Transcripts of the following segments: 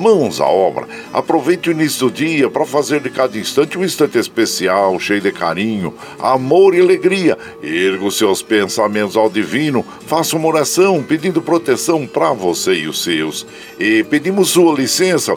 mãos à obra. Aproveite o início do dia para fazer de cada instante um instante especial, cheio de carinho, amor e alegria. Erga os seus pensamentos ao divino, faça uma oração pedindo proteção para você e os seus. E pedimos sua licença,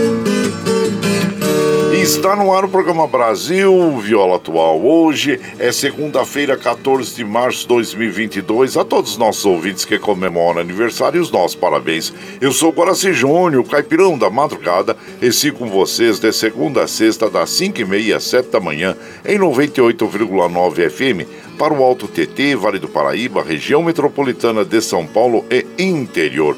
Está no ar o programa Brasil Viola Atual. Hoje é segunda-feira, 14 de março de 2022. A todos os nossos ouvintes que comemoram aniversário, os nossos parabéns. Eu sou Guaraci Júnior, caipirão da madrugada, e sigo com vocês de segunda a sexta, das 5h30 às 7 da manhã, em 98,9 FM, para o Alto TT, Vale do Paraíba, região metropolitana de São Paulo e interior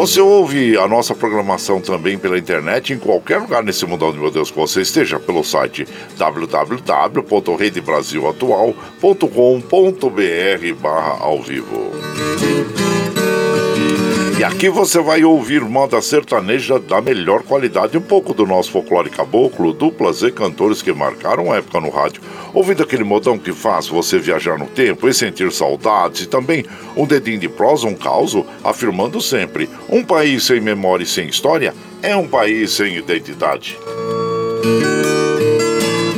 Você ouve a nossa programação também pela internet em qualquer lugar nesse mundo onde, meu Deus, que você esteja, pelo site www.redebrasilatual.com.br barra ao vivo. E aqui você vai ouvir moda sertaneja da melhor qualidade, um pouco do nosso folclore caboclo, duplas e cantores que marcaram a época no rádio, ouvindo aquele modão que faz você viajar no tempo e sentir saudades, e também um dedinho de prosa, um caos, afirmando sempre: um país sem memória e sem história é um país sem identidade.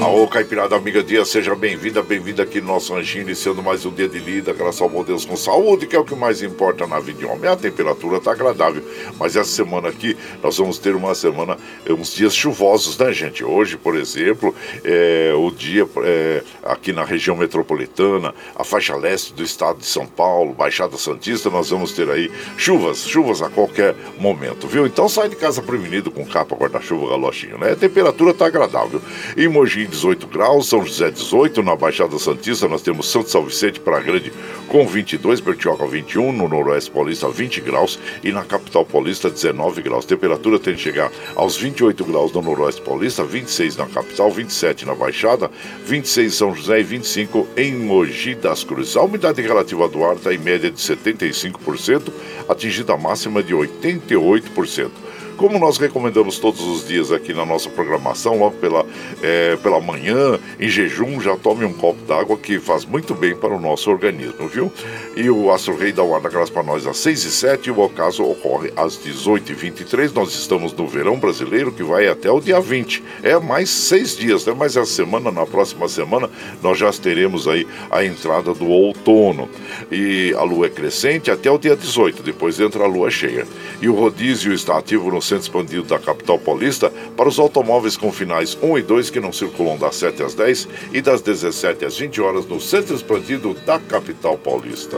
Ô Caipirada Amiga Dia, seja bem-vinda, bem-vinda aqui no nosso ranchinho, iniciando mais um dia de lida, graças ao bom Deus com saúde, que é o que mais importa na vida de homem. A temperatura tá agradável, mas essa semana aqui nós vamos ter uma semana, eh, uns dias chuvosos, né, gente? Hoje, por exemplo, é, o dia é, aqui na região metropolitana, a faixa leste do estado de São Paulo, Baixada Santista, nós vamos ter aí chuvas, chuvas a qualquer momento, viu? Então sai de casa prevenido com capa, guarda-chuva, galochinho, né? A temperatura tá agradável. Em Mogi, 18 graus, São José 18, na Baixada Santista nós temos Santo São Vicente para Grande com 22, Bertioga 21, no Noroeste Paulista 20 graus e na capital paulista 19 graus. Temperatura tem que chegar aos 28 graus no Noroeste Paulista, 26 na capital, 27 na Baixada, 26 em São José e 25 em Mogi das Cruzes. A umidade relativa do ar está em média de 75%, atingida a máxima de 88%. Como nós recomendamos todos os dias aqui na nossa programação, logo pela, é, pela manhã, em jejum, já tome um copo d'água que faz muito bem para o nosso organismo, viu? E o Astro Rei dá o ar da graça para nós às 6 e 7 e o ocaso ocorre às 18 e 23 Nós estamos no verão brasileiro que vai até o dia 20. É mais seis dias, né? Mas essa semana, na próxima semana, nós já teremos aí a entrada do outono. E a lua é crescente até o dia 18, depois entra a lua cheia. E o rodízio está ativo no centro expandido da capital paulista para os automóveis com finais 1 e 2 que não circulam das 7 às 10 e das 17 às 20 horas no centro expandido da capital paulista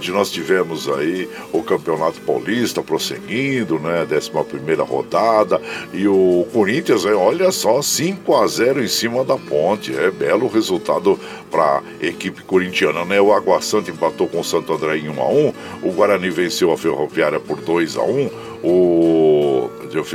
onde nós tivemos aí o Campeonato Paulista prosseguindo, né? 11 rodada. E o Corinthians, é, olha só, 5 a 0 em cima da ponte. É belo resultado para a equipe corintiana, né? O Água Santa empatou com o Santo André em 1 a 1 O Guarani venceu a Ferroviária por 2 a 1 o,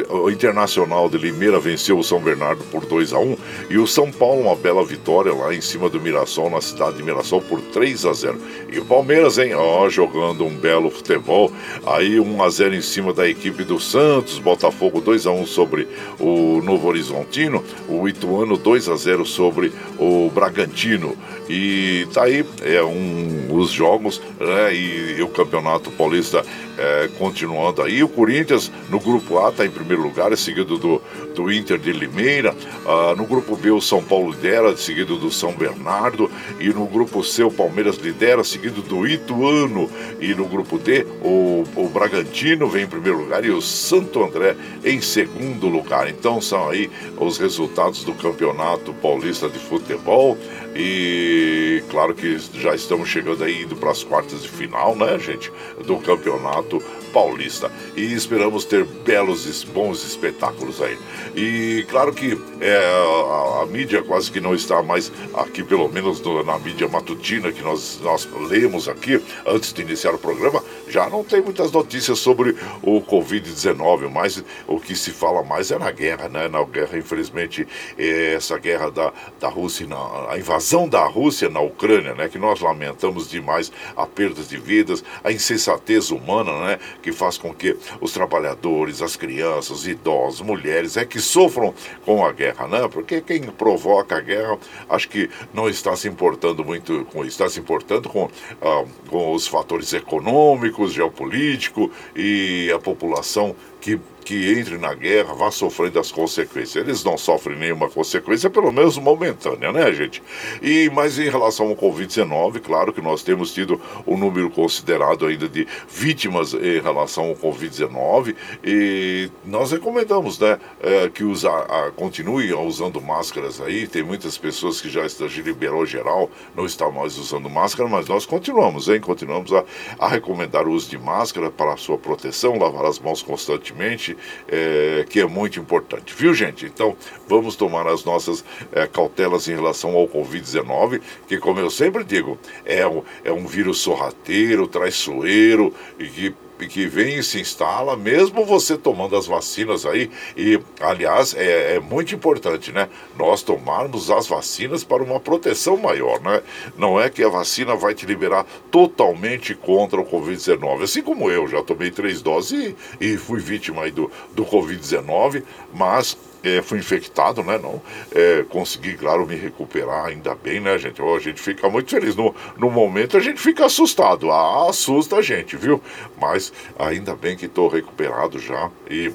o Internacional de Limeira venceu o São Bernardo por 2 a 1 e o São Paulo uma bela vitória lá em cima do Mirassol, na cidade de Mirassol, por 3 a 0 E o Palmeiras, hein, ó, jogando um belo futebol, aí 1 a 0 em cima da equipe do Santos, Botafogo 2 a 1 sobre o Novo Horizontino, o Ituano 2 a 0 sobre o Bragantino. E tá aí é um, os jogos né, e, e o Campeonato Paulista é, continuando aí. O Corinthians no grupo A em primeiro lugar, seguido do, do Inter de Limeira. Ah, no grupo B, o São Paulo lidera, seguido do São Bernardo. E no grupo C, o Palmeiras lidera, seguido do Ituano. E no grupo D, o, o Bragantino vem em primeiro lugar e o Santo André em segundo lugar. Então são aí os resultados do Campeonato Paulista de Futebol. E claro que já estamos chegando aí indo para as quartas de final, né, gente, do Campeonato Paulista. E esperamos ter belos e bons espetáculos aí. E claro que é, a, a, mídia quase que não está mais aqui, pelo menos no, na mídia matutina que nós, nós lemos aqui antes de iniciar o programa, já não tem muitas notícias sobre o Covid-19, mas o que se fala mais é na guerra, né? Na guerra, infelizmente, é essa guerra da, da Rússia, na, a invasão da Rússia na Ucrânia, né? Que nós lamentamos demais a perda de vidas, a insensatez humana, né? que faz com que os trabalhadores, as crianças, os idosos, mulheres, é que sofram com a guerra, né? Porque quem provoca a guerra, acho que não está se importando muito com isso, está se importando com, ah, com os fatores econômicos, geopolíticos e a população que que entre na guerra vá sofrendo as consequências. Eles não sofrem nenhuma consequência, pelo menos momentânea, né, gente? E mas em relação ao Covid-19, claro que nós temos tido um número considerado ainda de vítimas em relação ao Covid-19 e nós recomendamos, né, é, que usa, a, continue usando máscaras aí. Tem muitas pessoas que já, já liberou geral, não estão mais usando máscara, mas nós continuamos, hein? Continuamos a, a recomendar o uso de máscara para a sua proteção, lavar as mãos constantemente é, que é muito importante, viu, gente? Então, vamos tomar as nossas é, cautelas em relação ao Covid-19, que, como eu sempre digo, é um, é um vírus sorrateiro, traiçoeiro e que que vem e se instala, mesmo você tomando as vacinas aí, e aliás, é, é, muito importante, né? Nós tomarmos as vacinas para uma proteção maior, né? Não é que a vacina vai te liberar totalmente contra o Covid-19. Assim como eu, já tomei três doses e, e fui vítima aí do, do Covid-19, mas é, fui infectado, né? Não é, consegui, claro, me recuperar ainda bem, né, gente? Oh, a gente fica muito feliz. No, no momento a gente fica assustado, ah, assusta a gente, viu? Mas ainda bem que estou recuperado já e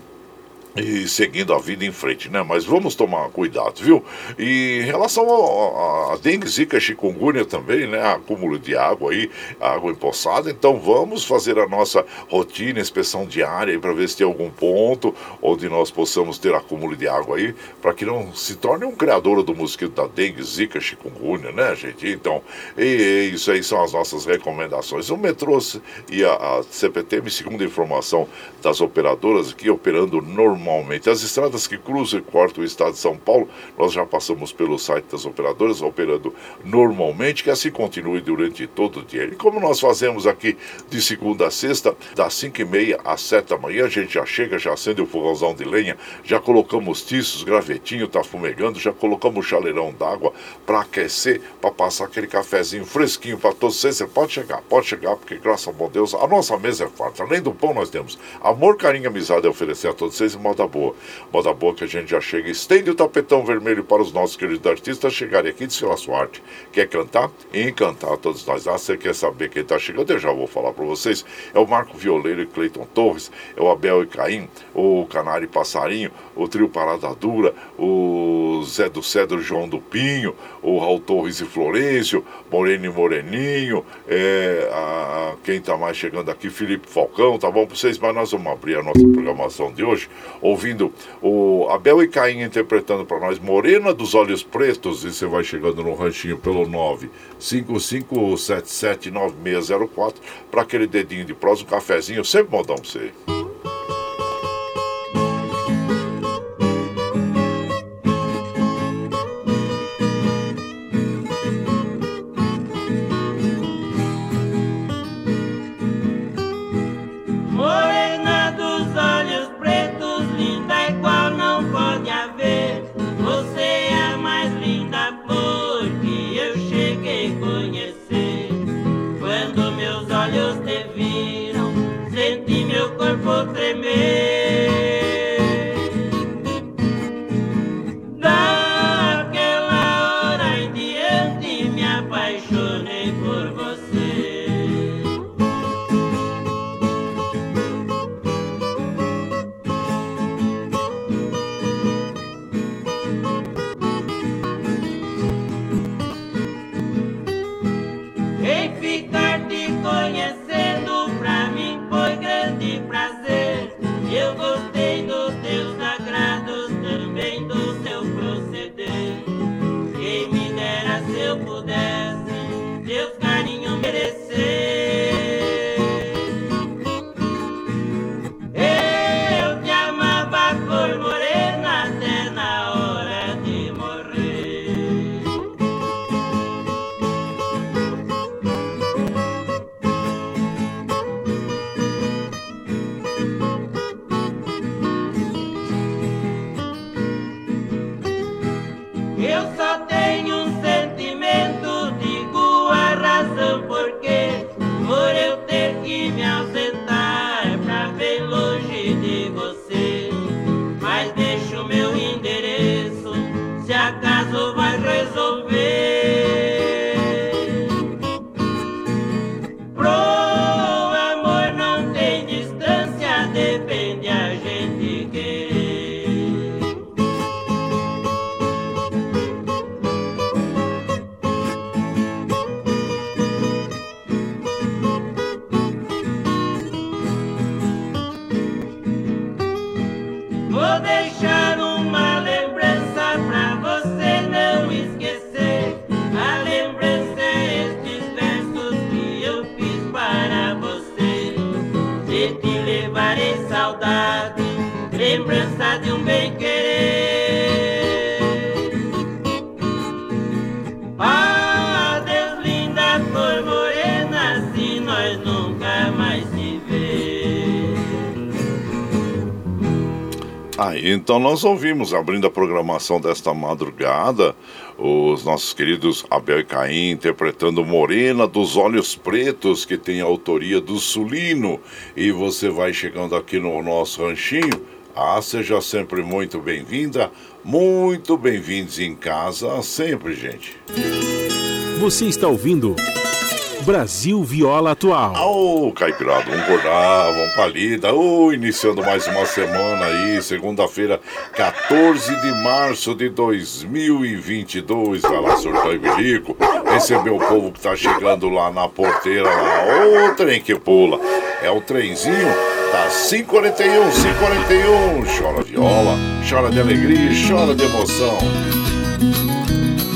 e seguindo a vida em frente, né? Mas vamos tomar cuidado, viu? E em relação a, dengue, zika, chikungunya também, né? Acúmulo de água aí, água empoçada, então vamos fazer a nossa rotina, inspeção diária para ver se tem algum ponto onde nós possamos ter acúmulo de água aí, para que não se torne um criador do mosquito da dengue, zika, chikungunya, né, gente? Então, e, e isso aí são as nossas recomendações. O metrô e a, a CPTM, segundo a informação das operadoras aqui, operando normal normalmente. As estradas que cruzam e cortam o estado de São Paulo, nós já passamos pelo site das operadoras, operando normalmente, que assim continue durante todo o dia. E como nós fazemos aqui de segunda a sexta, das 5 e meia às 7 da manhã, a gente já chega, já acende o fogãozão de lenha, já colocamos tiços, gravetinho, tá fumegando, já colocamos chaleirão d'água para aquecer, para passar aquele cafezinho fresquinho para todos vocês. Você pode chegar, pode chegar, porque graças a bom Deus, a nossa mesa é farta. Além do pão, nós temos amor, carinho amizade a oferecer a todos vocês em moda boa. Moda boa que a gente já chega, estende o tapetão vermelho para os nossos queridos artistas chegarem aqui de sua arte. Quer cantar? Encantar todos nós. Ah, você quer saber quem está chegando? Eu já vou falar para vocês. É o Marco Violeiro e Cleiton Torres, é o Abel e Caim, o Canário e Passarinho, o Trio Parada Dura, o Zé do Cedro João do Pinho, o Raul Torres e Florencio, Moreno e Moreninho, é, a, quem está mais chegando aqui, Felipe Falcão, tá bom para vocês? Mas nós vamos abrir a nossa programação de hoje ouvindo o Abel e Caim interpretando para nós Morena dos Olhos Pretos e você vai chegando no ranchinho pelo 955779604 para aquele dedinho de prosa, um cafezinho, sempre modão para você. Então nós ouvimos, abrindo a programação desta madrugada, os nossos queridos Abel e Caim interpretando Morena dos Olhos Pretos, que tem a autoria do Sulino. E você vai chegando aqui no nosso ranchinho. Ah, seja sempre muito bem-vinda, muito bem-vindos em casa, sempre, gente. Você está ouvindo. Brasil Viola Atual. Ô, oh, Caipirada, vamos acordar, vamos pra lida. Oh, iniciando mais uma semana aí, segunda-feira, 14 de março de 2022. Vai lá, surtão e bilico. Recebeu o povo que tá chegando lá na porteira lá. Ô, trem que pula. É o trenzinho Tá 541, 541. Chora viola, chora de alegria, chora de emoção.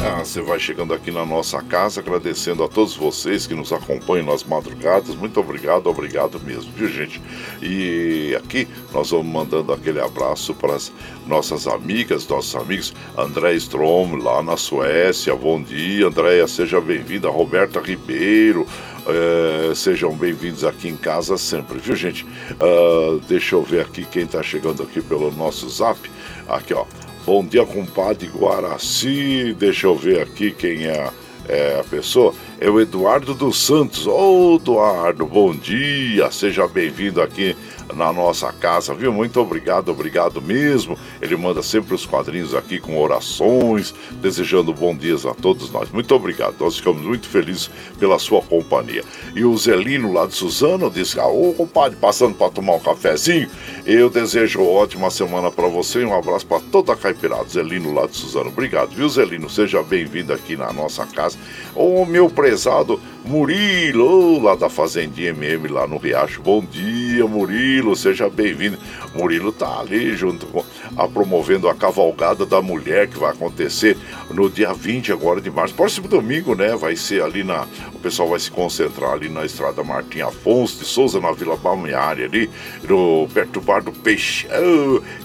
Ah, você vai chegando aqui na nossa casa, agradecendo a todos vocês que nos acompanham nas madrugadas. Muito obrigado, obrigado mesmo, viu, gente? E aqui nós vamos mandando aquele abraço para as nossas amigas, nossos amigos. André Strom, lá na Suécia. Bom dia, Andréia, seja bem-vinda. Roberta Ribeiro. É, sejam bem-vindos aqui em casa sempre, viu gente? Uh, deixa eu ver aqui quem está chegando aqui pelo nosso zap. Aqui, ó. Bom dia, compadre Guaraci. Deixa eu ver aqui quem é, é a pessoa. É o Eduardo dos Santos. Ô, oh, Eduardo, bom dia. Seja bem-vindo aqui na nossa casa, viu? Muito obrigado, obrigado mesmo. Ele manda sempre os quadrinhos aqui com orações, desejando bom dias a todos nós. Muito obrigado, nós ficamos muito felizes pela sua companhia. E o Zelino lá de Suzano disse: Ah, ô compadre, passando para tomar um cafezinho, eu desejo ótima semana para você e um abraço para toda a Caipirada. Zelino lá de Suzano, obrigado, viu, Zelino? Seja bem-vindo aqui na nossa casa. Ô meu prezado Murilo, lá da Fazendinha MM, lá no Riacho. Bom dia, Murilo, seja bem-vindo. Murilo tá ali junto com a promovendo a cavalgada da mulher que vai acontecer no dia 20 agora de março. Próximo domingo, né? Vai ser ali na. O pessoal vai se concentrar ali na estrada Martim Afonso de Souza, na Vila Balneária, ali, no, perto do Bar do Peixe.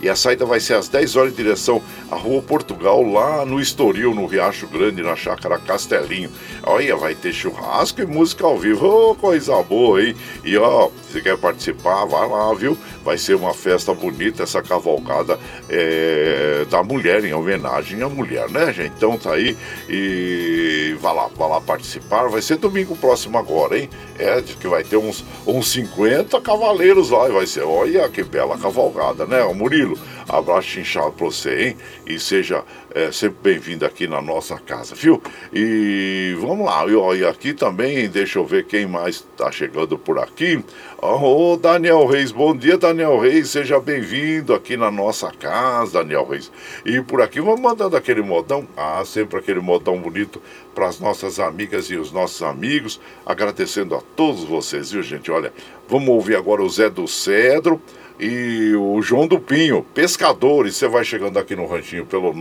e a saída vai ser às 10 horas em direção à Rua Portugal, lá no Estoril, no Riacho Grande, na Chácara Castelinho. Olha, vai ter churrasco e música ao vivo. Oh, coisa boa, hein? E ó, se quer participar, vai lá, viu? Vai ser uma festa bonita, essa cavalgada é, da mulher, em homenagem à mulher, né, gente? Então tá aí e vá lá, vá lá participar. Vai ser domingo próximo agora, hein? É, que vai ter uns, uns 50 cavaleiros lá e vai ser, olha que bela cavalgada, né? O Murilo, abraço inchado pra você, hein? E seja é, sempre bem-vindo aqui na nossa casa, viu? E vamos lá, e aqui também, deixa eu ver quem mais está chegando por aqui. Ô, oh, Daniel Reis, bom dia, Daniel Reis, seja bem-vindo aqui na nossa casa, Daniel Reis. E por aqui vamos mandando aquele modão, ah, sempre aquele modão bonito para as nossas amigas e os nossos amigos, agradecendo a todos vocês, viu, gente? Olha, vamos ouvir agora o Zé do Cedro e o João do Pinho, pescadores, você vai chegando aqui no ranchinho pelo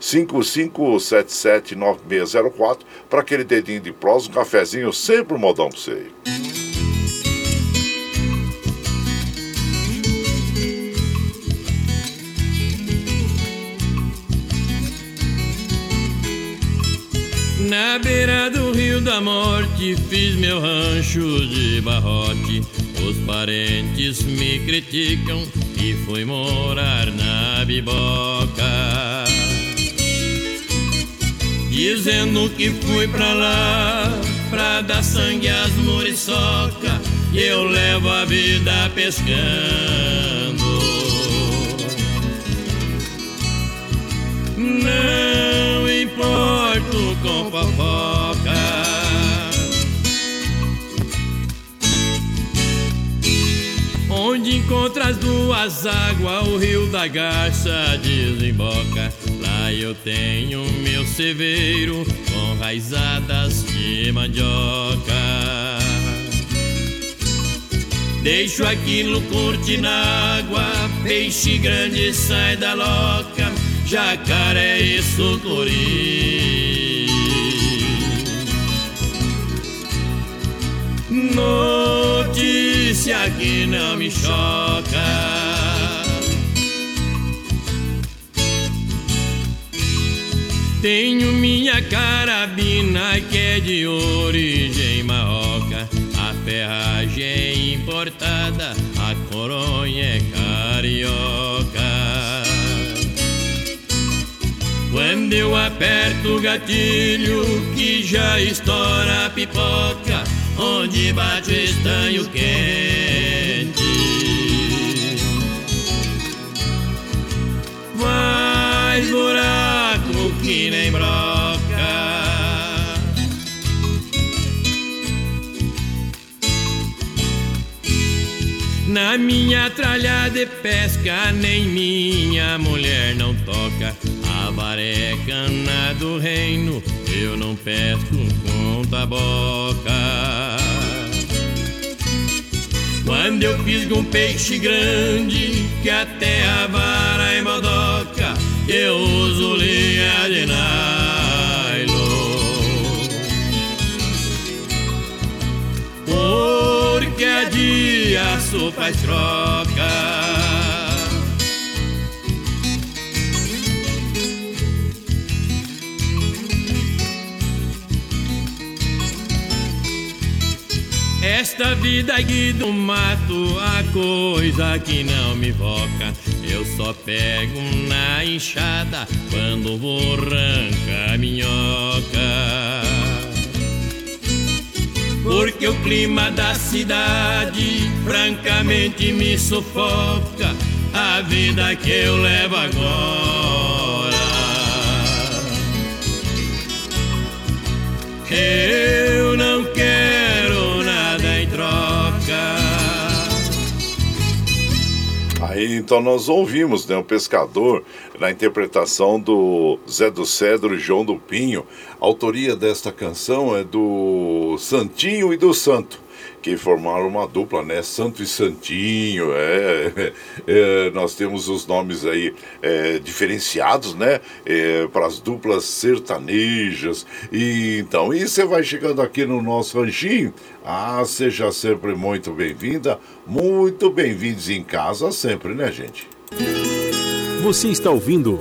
955779604 para aquele dedinho de prosa, um cafezinho, sempre um modão para você. Na beira do rio da morte fiz meu rancho de barrote os parentes me criticam e fui morar na biboca. Dizendo que fui pra lá pra dar sangue às muriçoca e eu levo a vida pescando. Não importo com fofoca. Onde encontra as duas águas, o rio da Garça desemboca. Lá eu tenho meu ceveiro com raizadas de mandioca. Deixo aquilo curtir na água, peixe grande sai da loca, jacaré e sucuri. Notícia que não me choca. Tenho minha carabina que é de origem marroca. A ferragem importada, a coronha é carioca. Quando eu aperto o gatilho que já estoura a pipoca onde bate o estanho quente. Faz buraco que nem broca. Na minha tralha de pesca, nem minha mulher não toca. A varecana do reino, eu não pesco com taboca. Quando eu fisgo um peixe grande, que até a vara é embodoca, eu uso linha de nylon. Porque a dia faz é troca. Esta vida aqui do mato, a coisa que não me voca. Eu só pego na enxada quando vou arrancar minhoca. Porque o clima da cidade francamente me sufoca. A vida que eu levo agora. Eu não quero Aí então nós ouvimos né, o pescador na interpretação do Zé do Cedro e João do Pinho. A autoria desta canção é do Santinho e do Santo que formaram uma dupla, né? Santo e Santinho, é, é nós temos os nomes aí é, diferenciados, né? É, para as duplas sertanejas. E então, e você vai chegando aqui no nosso ranchinho. Ah, seja sempre muito bem-vinda, muito bem-vindos em casa sempre, né, gente? Você está ouvindo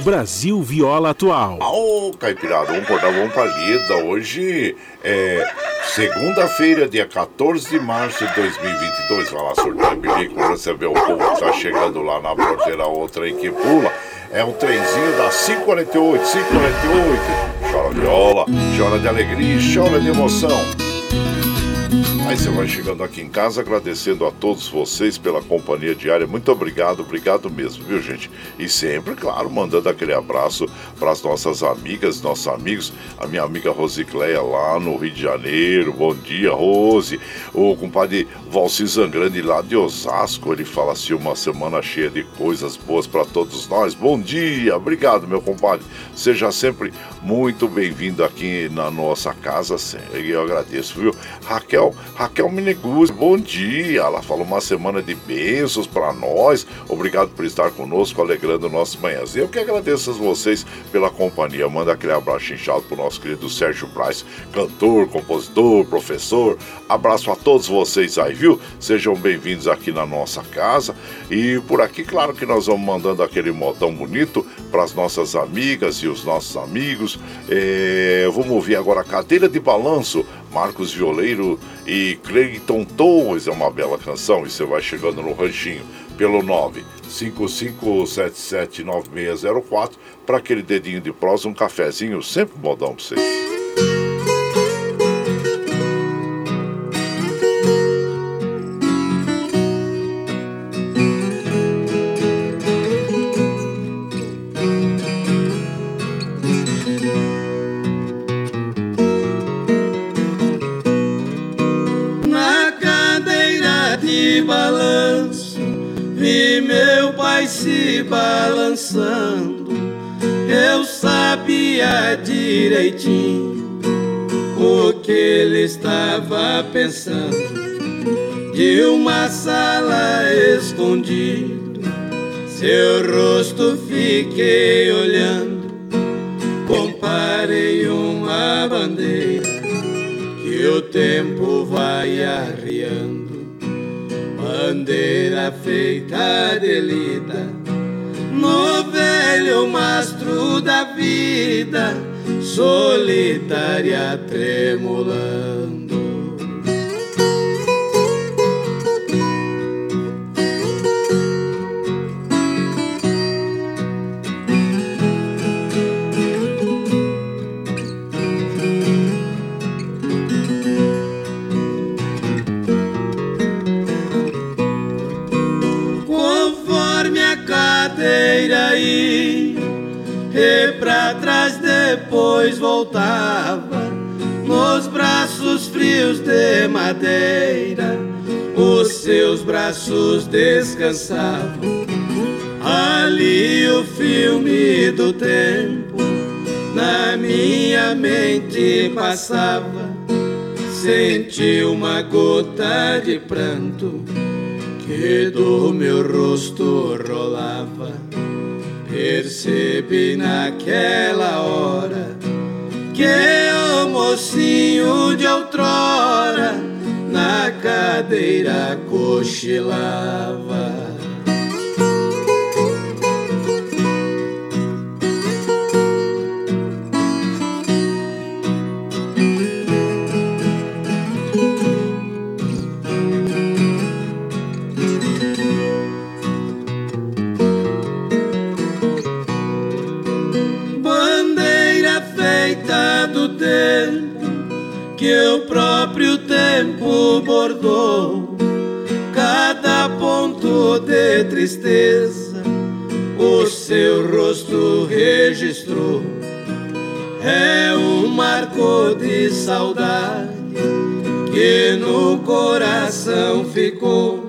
Brasil Viola Atual. Ô, oh, Caipirada, vamos por vamos pra lida. Hoje é Segunda-feira, dia 14 de março de 2022, vai lá sorteio bilico, receber o povo que tá chegando lá na porteira, outra aí que pula. É um trenzinho da 548, 548. Chora viola, chora de alegria, chora de emoção. Aí você vai chegando aqui em casa agradecendo a todos vocês pela companhia diária. Muito obrigado, obrigado mesmo, viu gente? E sempre, claro, mandando aquele abraço para as nossas amigas, nossos amigos. A minha amiga Rosicléia lá no Rio de Janeiro. Bom dia, Rose. O compadre Valci Zangrande lá de Osasco. Ele fala assim: uma semana cheia de coisas boas para todos nós. Bom dia, obrigado, meu compadre. Seja sempre muito bem-vindo aqui na nossa casa. Eu agradeço, viu? Raquel Raquel Meneguzzi, bom dia. Ela fala uma semana de bênçãos para nós. Obrigado por estar conosco, alegrando nossas manhãs. Eu que agradeço a vocês pela companhia. Manda aquele abraço inchado pro nosso querido Sérgio Braz, cantor, compositor, professor. Abraço a todos vocês aí, viu? Sejam bem-vindos aqui na nossa casa. E por aqui, claro que nós vamos mandando aquele modão bonito para as nossas amigas e os nossos amigos. É, vamos ouvir agora a cadeira de balanço Marcos Violeiro e Cleiton Torres. É uma bela canção e você vai chegando no ranchinho pelo 955779604 para aquele dedinho de prosa, um cafezinho, sempre modão para vocês. Balançando, eu sabia direitinho o que ele estava pensando. De uma sala escondido, seu rosto fiquei olhando. Comparei uma bandeira que o tempo vai arriando bandeira feita de lida, no velho mastro da vida, solitária tremulando. Madeira. Os seus braços descansavam. Ali o filme do tempo na minha mente passava. Senti uma gota de pranto que do meu rosto rolava. Percebi naquela hora que o mocinho de outrora na cadeira cochilava. Tempo bordou. Cada ponto de tristeza o seu rosto registrou. É um marco de saudade que no coração ficou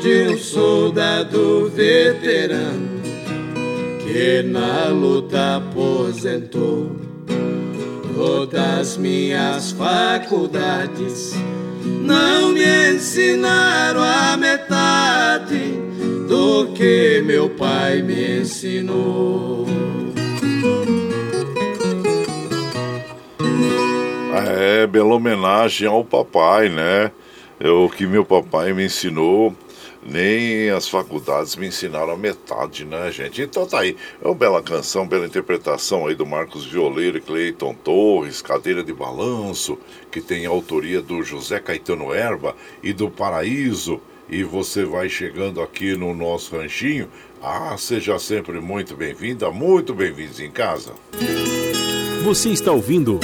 de um soldado veterano que na luta aposentou todas minhas faculdades não me ensinaram a metade do que meu pai me ensinou. É, bela homenagem ao papai, né? É o que meu papai me ensinou nem as faculdades me ensinaram a metade, né, gente? Então tá aí. É uma bela canção, bela interpretação aí do Marcos Violeiro e Cleiton Torres, Cadeira de Balanço, que tem a autoria do José Caetano Erva e do Paraíso. E você vai chegando aqui no nosso ranchinho. Ah, seja sempre muito bem-vinda, muito bem-vindos em casa. Você está ouvindo.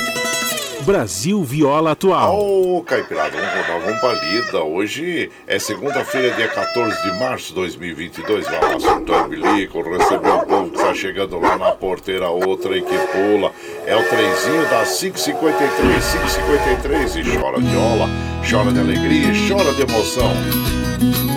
Brasil Viola Atual. Ô, oh, Caipirada, vamos rodar, vamos pra lida. Hoje é segunda-feira, dia 14 de março de 2022. Vai lá, surtando bilico, recebeu o povo que tá chegando lá na porteira, outra e que pula. É o trenzinho das 553, 553 e chora viola, chora de alegria, chora de emoção.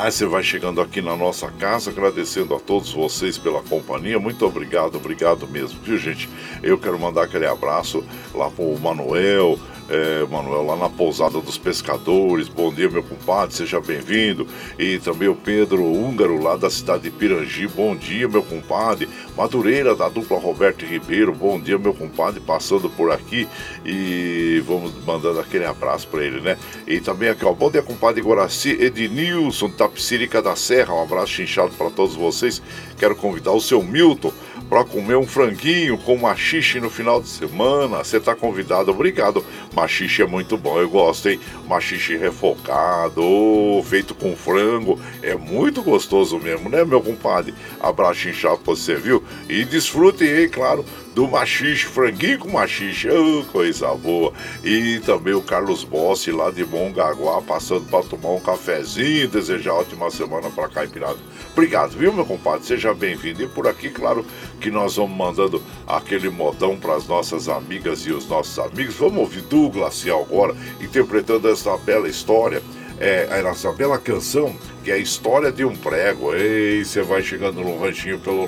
Aí você vai chegando aqui na nossa casa, agradecendo a todos vocês pela companhia. Muito obrigado, obrigado mesmo, viu, gente? Eu quero mandar aquele abraço lá pro Manuel, é, Manuel, lá na pousada dos pescadores. Bom dia, meu compadre, seja bem-vindo. E também o Pedro Húngaro, lá da cidade de Pirangi. Bom dia, meu compadre. Madureira, da dupla Roberto Ribeiro. Bom dia, meu compadre, passando por aqui. E vamos mandando aquele abraço para ele, né? E também aqui, ó. Bom dia, compadre Guaraci Ednilson, Tapicirica da Serra. Um abraço chinchado para todos vocês. Quero convidar o seu Milton para comer um franguinho com machixe no final de semana. Você está convidado, obrigado. Machixe é muito bom, eu gosto, hein? Machixe refocado, feito com frango, é muito gostoso mesmo, né, meu compadre? Abraço inchado pra você, viu? E desfrutem aí, claro, do machixe, franguinho com machixe, oh, coisa boa. E também o Carlos Bossi lá de Mongaguá, passando para tomar um cafezinho, desejar ótima semana para Caipirada. Obrigado, viu, meu compadre? Seja bem-vindo. E por aqui, claro, que nós vamos mandando aquele modão para as nossas amigas e os nossos amigos. Vamos ouvir Douglas agora, interpretando essa bela história é, essa bela canção que é a história de um prego. Ei, você vai chegando no ranchinho pelo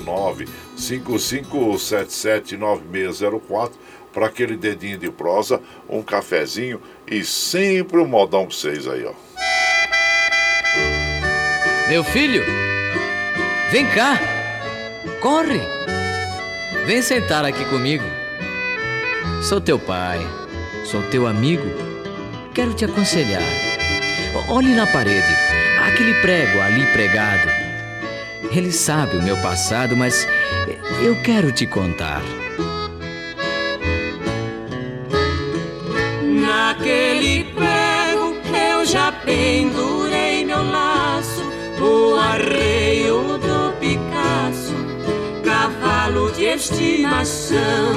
955779604 para aquele dedinho de prosa, um cafezinho e sempre um modão para vocês aí, ó. Meu filho, vem cá, corre, vem sentar aqui comigo. Sou teu pai, sou teu amigo, quero te aconselhar. Olhe na parede, aquele prego ali pregado. Ele sabe o meu passado, mas eu quero te contar. Naquele prego eu já pendurei meu laço, o arreio do Picasso, cavalo de estimação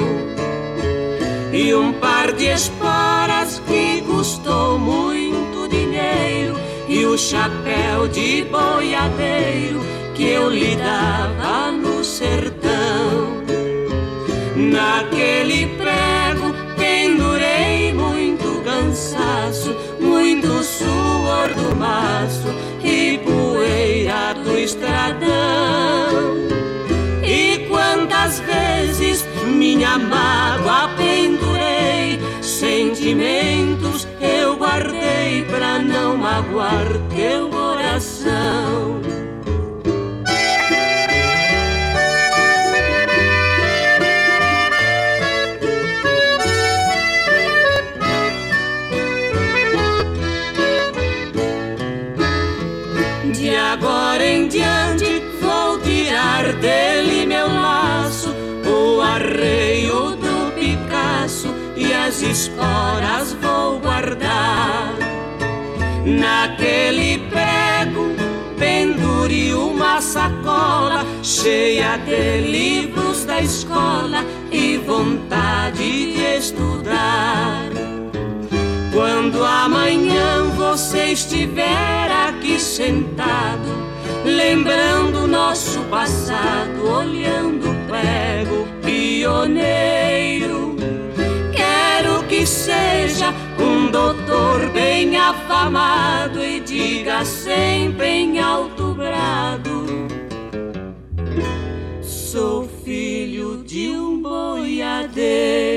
e um par de esporas que custou muito chapéu de boiadeiro que eu lhe dava no sertão. Naquele prego pendurei muito cansaço, muito suor do maço e poeira do estradão. E quantas vezes minha mágoa pendurei, guardei pra não magoar teu coração. De agora em diante vou tirar dele meu laço, o arreio do Picasso e as esporas vou guardar. Naquele prego pendure uma sacola cheia de livros da escola e vontade de estudar. Quando amanhã você estiver aqui sentado, lembrando nosso passado, olhando o prego pioneiro, quero que seja um doutor bem afamado e diga sempre em alto grado: Sou filho de um boiadeiro.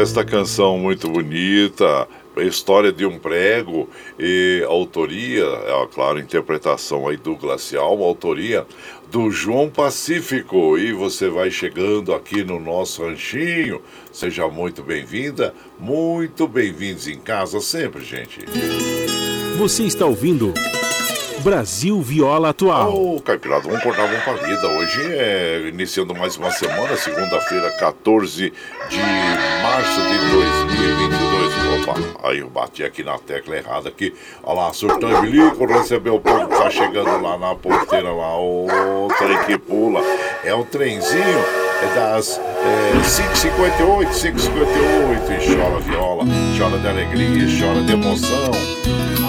Esta canção muito bonita, história de um prego e autoria, é claro, interpretação aí do Glacial, autoria do João Pacífico. E você vai chegando aqui no nosso ranchinho. Seja muito bem-vinda, muito bem-vindos em casa sempre, gente. Você está ouvindo Brasil Viola Atual. Ô, oh, Caipirada, vamos cortar vamos pra vida. Hoje é iniciando mais uma semana, segunda-feira, 14 de março de 2022. Opa, aí eu bati aqui na tecla errada aqui. Olha lá, surtão bilico, recebeu o povo que tá chegando lá na porteira lá. Oh, trem que pula. É o trenzinho é das é, 5h58, 5h58. E chora viola, chora de alegria, chora de emoção.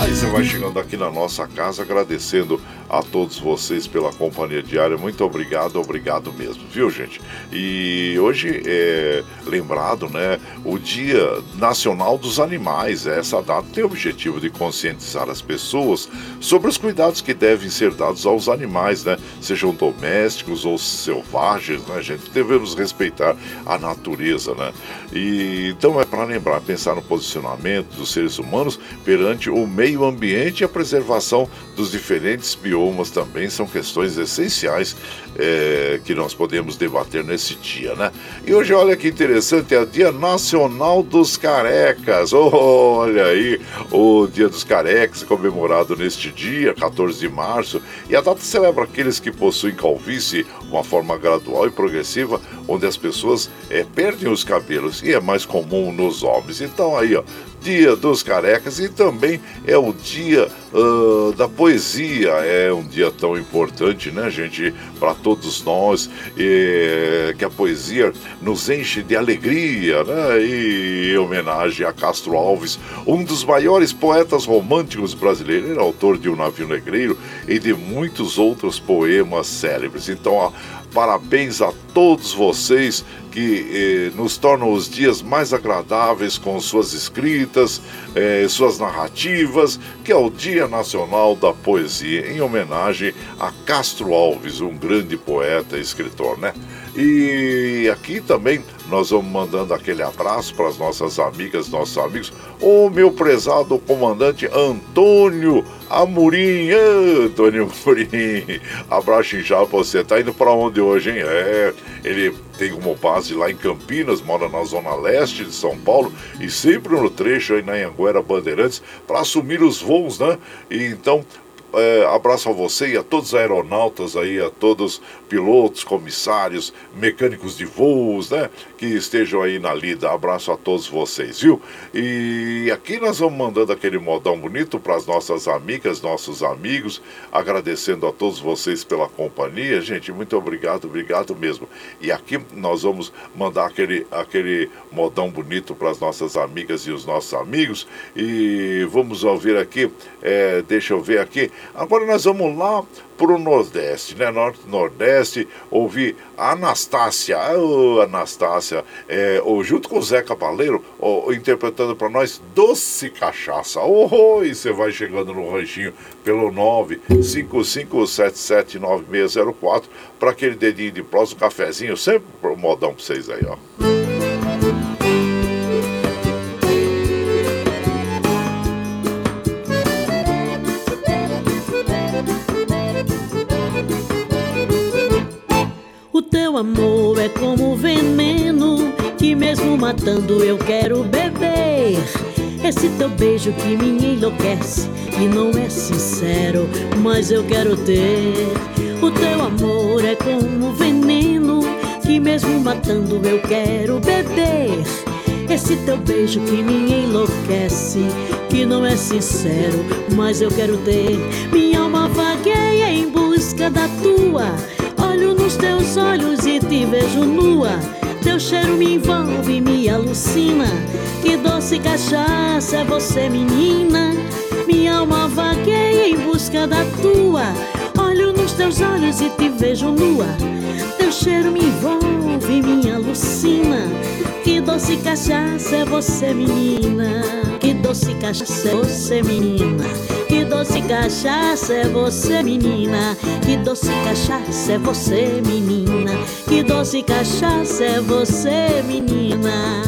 Aí você vai chegando aqui na nossa casa agradecendo a todos vocês pela companhia diária. Muito obrigado, obrigado mesmo, viu, gente? E hoje é lembrado, né, o Dia Nacional dos Animais. Essa data tem o objetivo de conscientizar as pessoas sobre os cuidados que devem ser dados aos animais, né? Sejam domésticos ou selvagens, né, gente? Devemos respeitar a natureza, né? E então é para lembrar, pensar no posicionamento dos seres humanos perante o meio ambiente e a preservação dos diferentes biomas também são questões essenciais é, que nós podemos debater nesse dia, né? E hoje, olha que interessante, é o Dia Nacional dos Carecas. Oh, olha aí, o Dia dos Carecas comemorado neste dia, 14 de março, e a data celebra aqueles que possuem calvície, uma forma gradual e progressiva, onde as pessoas é, perdem os cabelos e é mais comum nos homens. Então aí, ó, Dia dos Carecas e também é o dia uh, da poesia. É um dia tão importante, né, gente, para todos nós, e, que a poesia nos enche de alegria, né? E em homenagem a Castro Alves, um dos maiores poetas românticos brasileiros, ele é autor de O Navio Negreiro e de muitos outros poemas célebres. Então, ó, parabéns a todos vocês que eh, nos tornam os dias mais agradáveis com suas escritas, eh, suas narrativas, que é o Dia Nacional da Poesia, em homenagem a Castro Alves, um grande poeta e escritor, né? E aqui também nós vamos mandando aquele abraço para as nossas amigas, nossos amigos. O meu prezado comandante Antônio Amorim, Antônio Amorim. Abraço já você. Tá indo para onde hoje, hein? É, ele tem uma base lá em Campinas, mora na zona leste de São Paulo e sempre no trecho aí na Anguera Bandeirantes para assumir os voos, né? E então é, abraço a você e a todos os aeronautas aí, a todos pilotos, comissários, mecânicos de voos, né? Que estejam aí na lida. Abraço a todos vocês, viu? E aqui nós vamos mandando aquele modão bonito para as nossas amigas, nossos amigos, agradecendo a todos vocês pela companhia. Gente, muito obrigado, obrigado mesmo. E aqui nós vamos mandar aquele, aquele modão bonito para as nossas amigas e os nossos amigos. E vamos ouvir aqui, é, deixa eu ver aqui. Agora nós vamos lá para o Nordeste, né? Norte Nordeste, ouvir Anastácia, oh, Anastácia, é, oh, junto com o Zé Cabaleiro, oh, interpretando para nós Doce Cachaça. Oh, e você vai chegando no ranchinho pelo 955779604 para aquele dedinho de próximo, cafezinho, sempre um modão para vocês aí, ó. Amor é como veneno que mesmo matando eu quero beber. Esse teu beijo que me enlouquece e não é sincero, mas eu quero ter. O teu amor é como veneno que mesmo matando eu quero beber. Esse teu beijo que me enlouquece, que não é sincero, mas eu quero ter. Minha alma vagueia em busca da tua. Nos teus olhos e te vejo nua. Teu cheiro me envolve, me alucina. Que doce cachaça é você, menina. Minha alma vagueia em busca da tua. Olho nos teus olhos e te vejo nua. Teu cheiro me envolve, me alucina. Que doce cachaça é você, menina. Que doce cachaça é você, menina. Que doce cachaça é você, menina. Que doce cachaça é você, menina. Que doce cachaça é você, menina.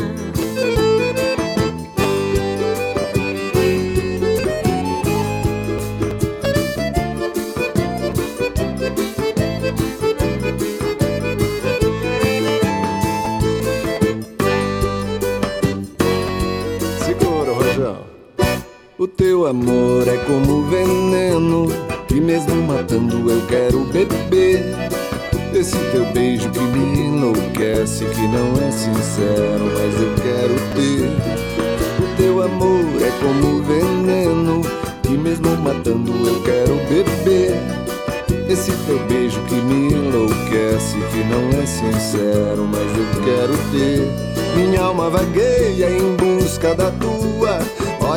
O teu amor é como veneno E mesmo matando eu quero beber Esse teu beijo que me enlouquece Que não é sincero, mas eu quero ter O teu amor é como veneno Que mesmo matando eu quero beber esse teu beijo que me enlouquece, que não é sincero, mas eu quero ter. Minha alma vagueia em busca da tua.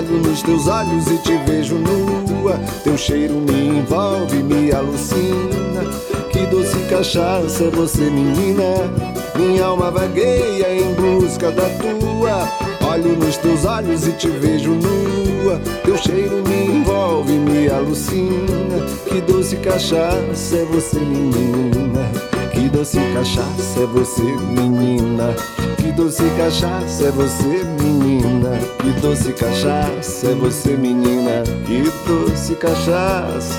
Olho nos teus olhos e te vejo nua. Teu cheiro me envolve, me alucina. Que doce cachaça é você, menina. Minha alma vagueia em busca da tua. Olho nos teus olhos e te vejo nua. Teu cheiro me envolve, me alucina. Que doce cachaça é você, menina. Que doce cachaça é você, menina. Que doce cachaça é você, menina. Que doce cachaça é você, menina. Que doce cachaça,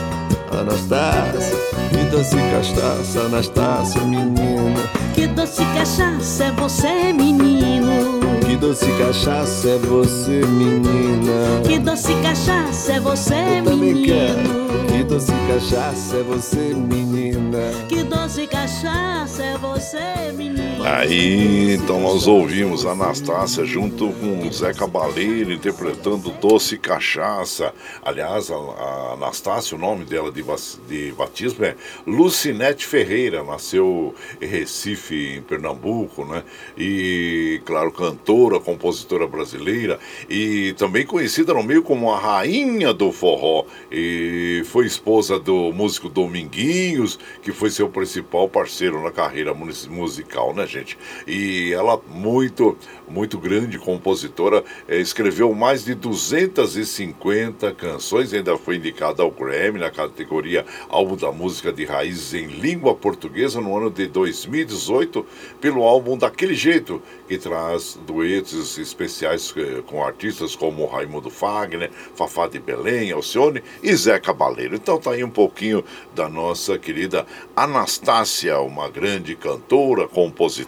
Anastácia. Que doce cachaça, Anastácia, menina. Que doce cachaça é você, menino. Que doce cachaça é você, menina. Que doce cachaça é você, Eu menino. quero. Que doce cachaça é você, menina. Que doce cachaça é você, menino. Aí, então nós ouvimos a Anastácia junto com Zé Cabaleiro interpretando Doce Cachaça. Aliás, a, a Anastácia, o nome dela de, de batismo é Lucinete Ferreira, nasceu em Recife, em Pernambuco, né? E, claro, cantora, compositora brasileira e também conhecida no meio como a rainha do forró. E foi esposa do músico Dominguinhos, que foi seu principal parceiro na carreira musical, né, gente? E ela, muito, muito grande compositora, eh, escreveu mais de 250 canções, ainda foi indicada ao Grammy na categoria Álbum da Música de Raízes em Língua Portuguesa no ano de 2018, pelo álbum Daquele Jeito, que traz duetos especiais eh, com artistas como Raimundo Fagner, Fafá de Belém, Alcione e Zé Cabaleiro. Então tá aí um pouquinho da nossa querida Anastácia, uma grande cantora, compositora,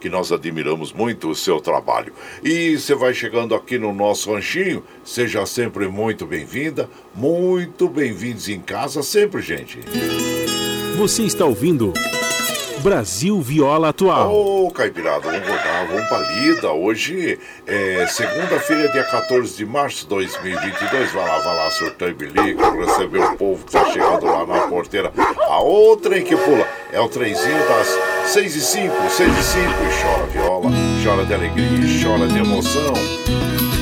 que nós admiramos muito o seu trabalho. E você vai chegando aqui no nosso ranchinho, seja sempre muito bem-vinda, muito bem-vindos em casa sempre, gente. Você está ouvindo Brasil Viola Atual. Ô, Caipirada, vamos voltar, vamos pra lida. Hoje é segunda-feira, dia 14 de março de 2022. Vai lá, vai lá, surtão e bilico, receber o povo que tá chegando lá na porteira. A outra em que pula é o trenzinho das 6 e 5, 6 e 5. E chora viola, chora de alegria, chora de emoção.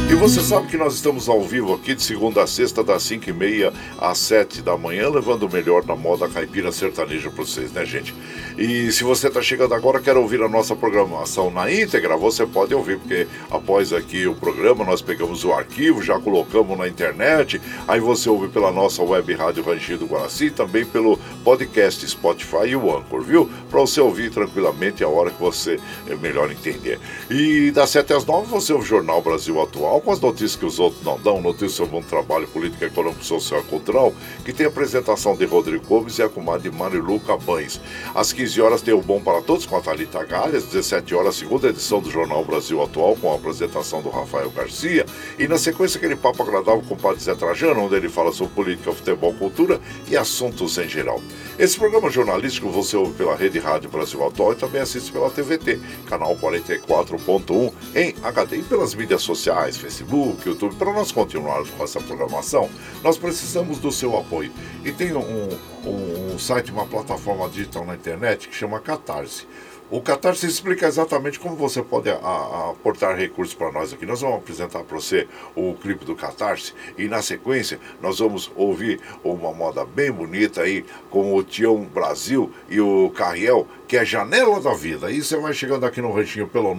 E você sabe que nós estamos ao vivo aqui de segunda a sexta, das 5 e meia às 7 da manhã, levando o melhor da moda caipira sertaneja para vocês, né, gente? E se você está chegando agora, quer ouvir a nossa programação na íntegra, você pode ouvir, porque após aqui o programa, nós pegamos o arquivo, já colocamos na internet, aí você ouve pela nossa web rádio Rangido do Guaraci, também pelo podcast Spotify e o Anchor, viu? Para você ouvir tranquilamente a hora que você é melhor entender. E das 7 às 9 você ouve o Jornal Brasil Atual, Nacional com as notícias que os outros não dão, notícias sobre um trabalho político, econômico, social e cultural, que tem a apresentação de Rodrigo Gomes e a comadre Marilu Cabães. Às 15 horas tem o Bom para Todos com a Thalita Galha, às 17 horas, segunda edição do Jornal Brasil Atual, com a apresentação do Rafael Garcia, e na sequência aquele papo agradável com o Padre Zé Trajano, onde ele fala sobre política, futebol, cultura e assuntos em geral. Esse programa jornalístico você ouve pela Rede Rádio Brasil Atual e também assiste pela TVT, canal 44.1 em HD e pelas mídias sociais, Facebook, YouTube. Para nós continuarmos com essa programação, nós precisamos do seu apoio. E tem um, um, um site, uma plataforma digital na internet que chama Catarse. O Catarse explica exatamente como você pode aportar recursos para nós aqui. Nós vamos apresentar para você o clipe do Catarse e na sequência nós vamos ouvir uma moda bem bonita aí com o Tião Brasil e o Carriel, que é Janela da Vida. E você vai chegando aqui no ranchinho pelo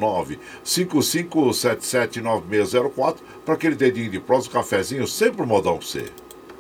955779604 para aquele dedinho de prosa, um cafezinho, sempre um modão para você.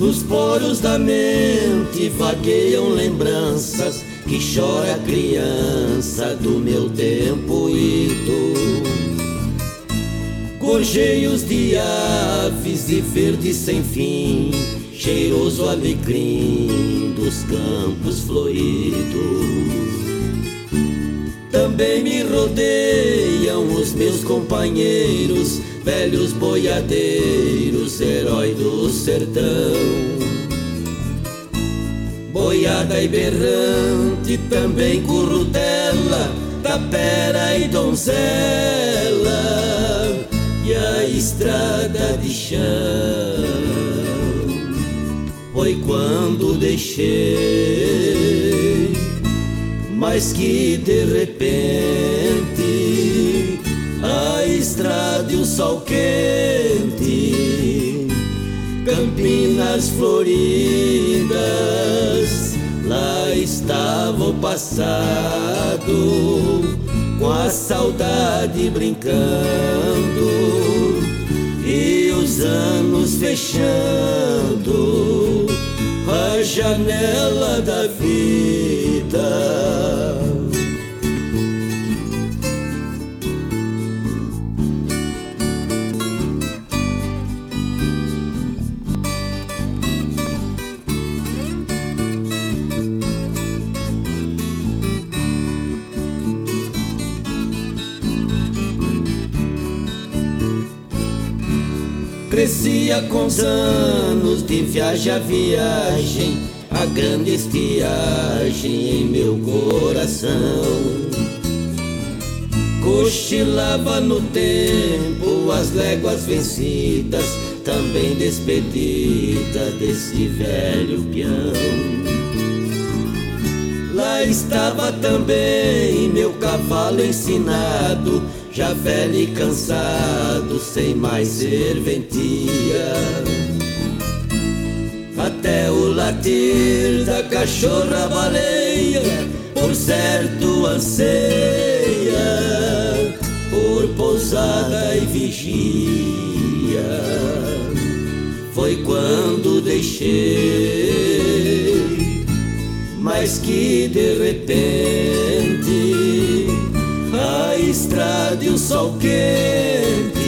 Nos poros da mente vagueiam lembranças que chora a criança do meu tempo tu. Gorjeios de aves e verde sem fim, cheiroso alecrim dos campos floridos. Também me rodeiam os meus companheiros, velhos boiadeiros, herói do sertão. Boiada e berrante, também currutela, tapera e donzela, e a estrada de chão. Foi quando deixei mas que de repente estrada e o sol quente, Campinas floridas, lá estava o passado, com a saudade brincando e os anos fechando a janela da vida. Crescia com os anos de viagem a viagem, a grande estiagem em meu coração. Cochilava no tempo as léguas vencidas, também despedida desse velho peão. Lá estava também meu cavalo ensinado já velho e cansado, sem mais serventia. Até o latir da cachorra baleia, por certo anseia, por pousada e vigia. Foi quando deixei, mas que de repente estrada e o sol quente,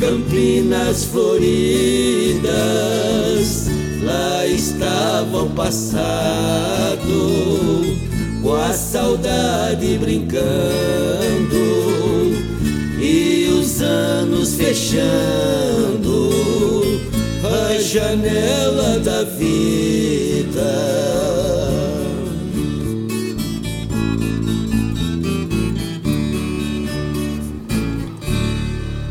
Campinas floridas, lá estava o passado, com a saudade brincando e os anos fechando a janela da vida.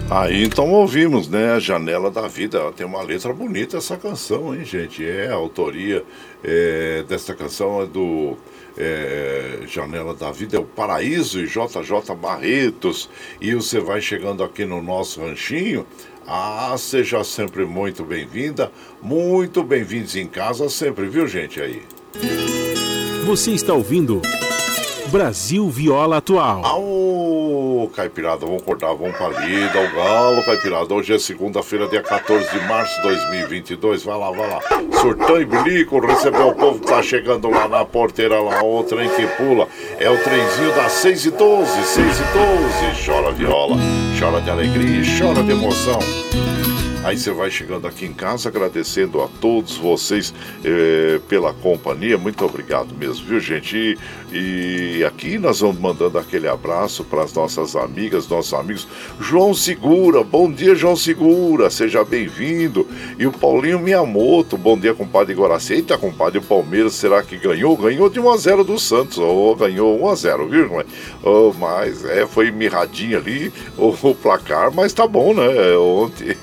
Aí então ouvimos, né? A Janela da Vida. Tem uma letra bonita essa canção, hein, gente? É a autoria é, desta canção é do é, Janela da Vida, é o Paraíso e JJ Barretos. E você vai chegando aqui no nosso ranchinho. Ah, seja sempre muito bem-vinda, muito bem-vindos em casa sempre, viu, gente? Aí. Você está ouvindo. Brasil Viola Atual. Aô, Caipirada, vamos acordar, vamos pra lida, o galo, Caipirada. Hoje é segunda-feira, dia 14 de março de 2022. Vai lá, vai lá. Surtão e bilico, recebeu o povo que tá chegando lá na porteira, lá, o trem que pula. É o trenzinho das 6 e 12, 6 e 12. Chora viola, chora de alegria, chora de emoção. Aí você vai chegando aqui em casa, agradecendo a todos vocês eh, pela companhia. Muito obrigado mesmo, viu, gente? E, e aqui nós vamos mandando aquele abraço para as nossas amigas, nossos amigos. João Segura, bom dia, João Segura, seja bem-vindo. E o Paulinho Miyamoto, bom dia, compadre Guaraci. Eita, compadre, o Palmeiras, será que ganhou? Ganhou de 1 a 0 do Santos, ou oh, ganhou 1 a 0 viu, irmão? Oh, mas é, foi mirradinho ali o, o placar, mas tá bom, né? Ontem.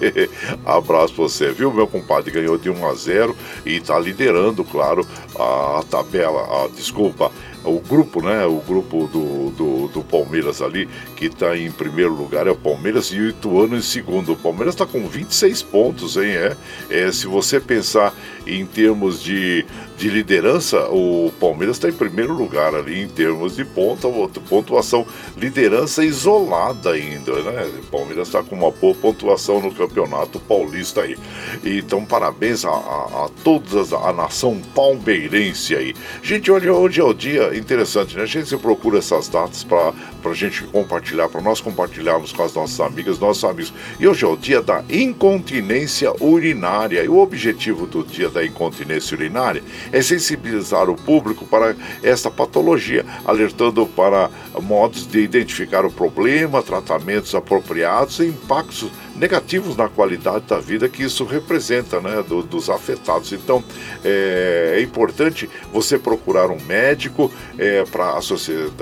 Abraço pra você, viu? Meu compadre ganhou de 1 a 0 e tá liderando, claro, a tabela, a, desculpa, o grupo, né? O grupo do, do, do Palmeiras ali, que está em primeiro lugar, é o Palmeiras e o Ituano em segundo. O Palmeiras está com 26 pontos, hein? É, é, se você pensar em termos de, de liderança, o Palmeiras está em primeiro lugar ali em termos de ponta, pontuação, liderança isolada ainda, né? O Palmeiras está com uma boa pontuação no campeonato paulista aí. Então, parabéns a, a, a toda a nação palmeirense aí. Gente, olha, hoje é o dia interessante, né? A gente procura essas datas para a gente compartilhar, para nós compartilharmos com as nossas amigas, nossos amigos. E hoje é o dia da incontinência urinária. E o objetivo do dia da incontinência urinária é sensibilizar o público para esta patologia, alertando para modos de identificar o problema, tratamentos apropriados e impactos negativos na qualidade da vida que isso representa, né, do, dos afetados. Então, é, é, importante você procurar um médico é, para a sociedade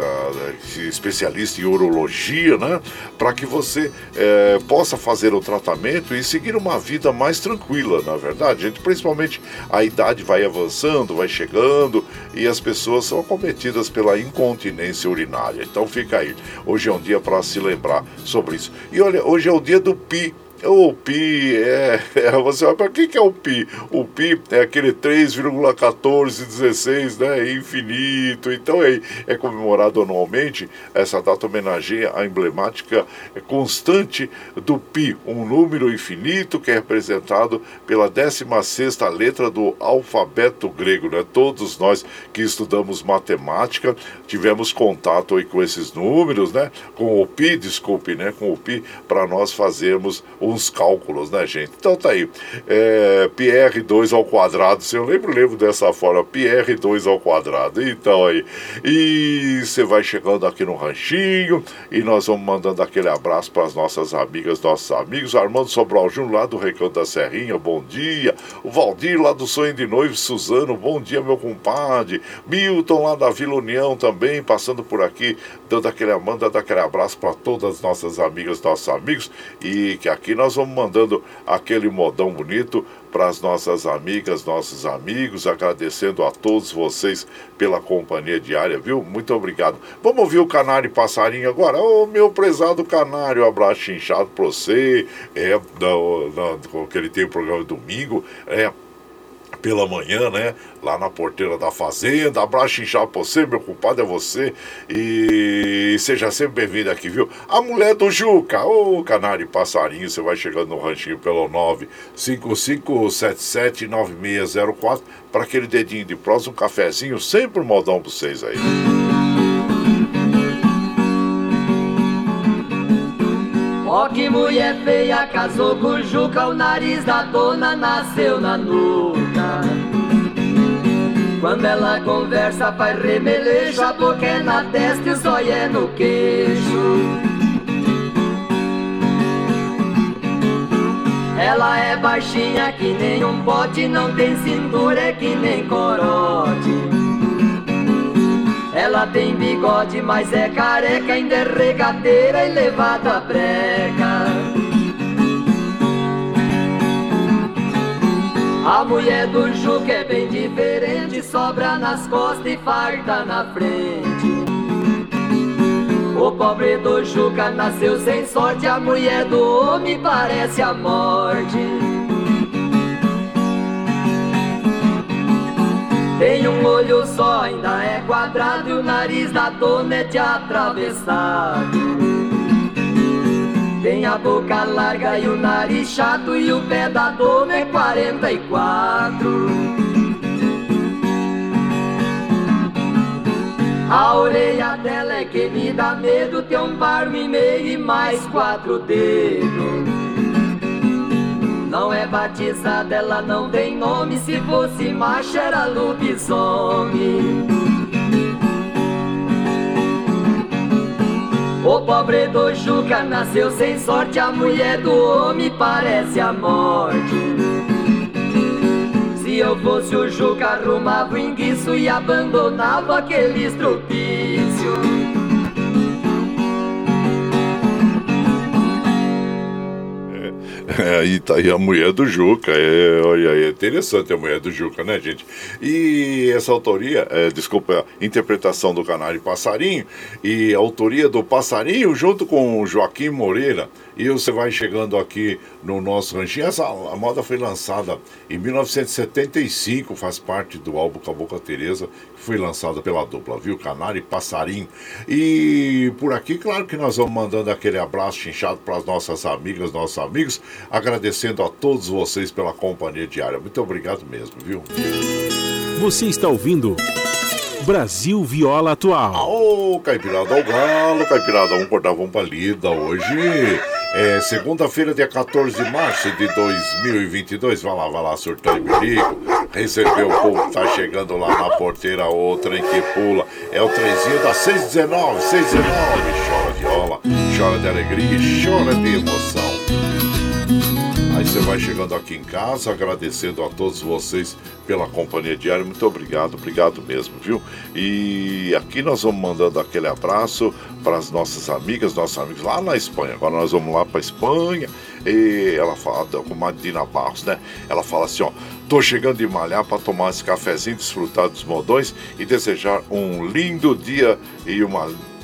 especialista em urologia, né, para que você é, possa fazer o tratamento e seguir uma vida mais tranquila, na verdade. Gente, principalmente a idade vai avançando, vai chegando e as pessoas são acometidas pela incontinência urinária. Então, fica aí. Hoje é um dia para se lembrar sobre isso. E olha, hoje é o dia do pi. O pi é, é você vai para que que é o pi? O pi é aquele 3,1416, né, infinito. Então é, é comemorado anualmente. Essa data homenageia a emblemática constante do pi, um número infinito que é representado pela 16ª letra do alfabeto grego, né? Todos nós que estudamos matemática tivemos contato aí com esses números, né? Com o pi, desculpe, né, com o pi para nós fazermos o uns cálculos, né, gente? Então tá aí. É, PR2 ao quadrado, se eu lembro, lembro dessa forma, PR2 ao quadrado. Então aí. E você vai chegando aqui no ranchinho e nós vamos mandando aquele abraço para as nossas amigas, nossos amigos. Armando Sobral Júnior, lá do Recanto da Serrinha, bom dia. O Valdir, lá do Sonho de Noivo, Suzano, bom dia, meu compadre. Milton, lá da Vila União também, passando por aqui, dando aquele, manda daquele abraço para todas as nossas amigas, nossos amigos. E que aqui nós vamos mandando aquele modão bonito para as nossas amigas, nossos amigos, agradecendo a todos vocês pela companhia diária, viu? Muito obrigado. Vamos ouvir o Canário Passarinho agora. Ô, oh, meu prezado Canário, um abraço inchado para você. É, no, no, que ele tem o programa domingo. É, pela manhã, né? Lá na porteira da fazenda. Abraço inchado pra você, meu compadre, é você. E seja sempre bem-vindo aqui, viu? A mulher do Juca, ô canário passarinho, você vai chegando no ranchinho pelo 955779604 para aquele dedinho de prosa, um cafezinho, sempre um modão pra vocês aí. Ó que mulher feia, casou com Juca, o nariz da dona nasceu na nuca. Quando ela conversa faz remelejo A boca é na testa e o zóio é no queixo Ela é baixinha que nem um pote Não tem cintura é que nem corote ela tem bigode, mas é careca, ainda é regateira e levada a breca. A mulher do Juca é bem diferente, sobra nas costas e farta na frente. O pobre do Juca nasceu sem sorte, a mulher do homem parece a morte. Tem um olho só, ainda é quadrado e o nariz da dona é de atravessado. Tem a boca larga e o nariz chato e o pé da dona é 44. A orelha dela é que me dá medo, tem um par e meio e mais quatro dedos. Não é batizada, ela não tem nome. Se fosse macho, era lobisomem. O pobre do Juca nasceu sem sorte. A mulher do homem parece a morte. Se eu fosse o Juca, arrumava o enguiço e abandonava aquele estropício. É, aí tá aí a mulher do Juca. É, olha, é interessante a mulher do Juca, né, gente? E essa autoria, é, desculpa, interpretação do Canário Passarinho e autoria do Passarinho junto com Joaquim Moreira. E você vai chegando aqui no nosso ranchinho. Essa a moda foi lançada em 1975, faz parte do álbum Cabocla Teresa, que foi lançada pela dupla, viu? Canário e Passarinho. E por aqui, claro que nós vamos mandando aquele abraço chinchado para as nossas amigas, nossos amigos, agradecendo a todos vocês pela companhia diária. Muito obrigado mesmo, viu? Você está ouvindo. Brasil Viola Atual. Ô, Caipirada ao Galo, Caipirada, vamos acordar, vamos pra lida hoje. É segunda-feira, dia 14 de março de 2022. Vai lá, vai lá, surtou e perigo. Recebeu o povo, tá chegando lá na porteira, outra em que pula. É o trenzinho da 619, 619. Chora viola, chora de alegria, chora de emoção. Você vai chegando aqui em casa, agradecendo a todos vocês pela companhia diária. Muito obrigado, obrigado mesmo, viu? E aqui nós vamos mandando aquele abraço para as nossas amigas, nossos amigos lá na Espanha. Agora nós vamos lá para Espanha. E ela fala, com a Dina Barros, né? Ela fala assim: ó, tô chegando de malhar para tomar esse cafezinho, desfrutar dos modões e desejar um lindo dia e um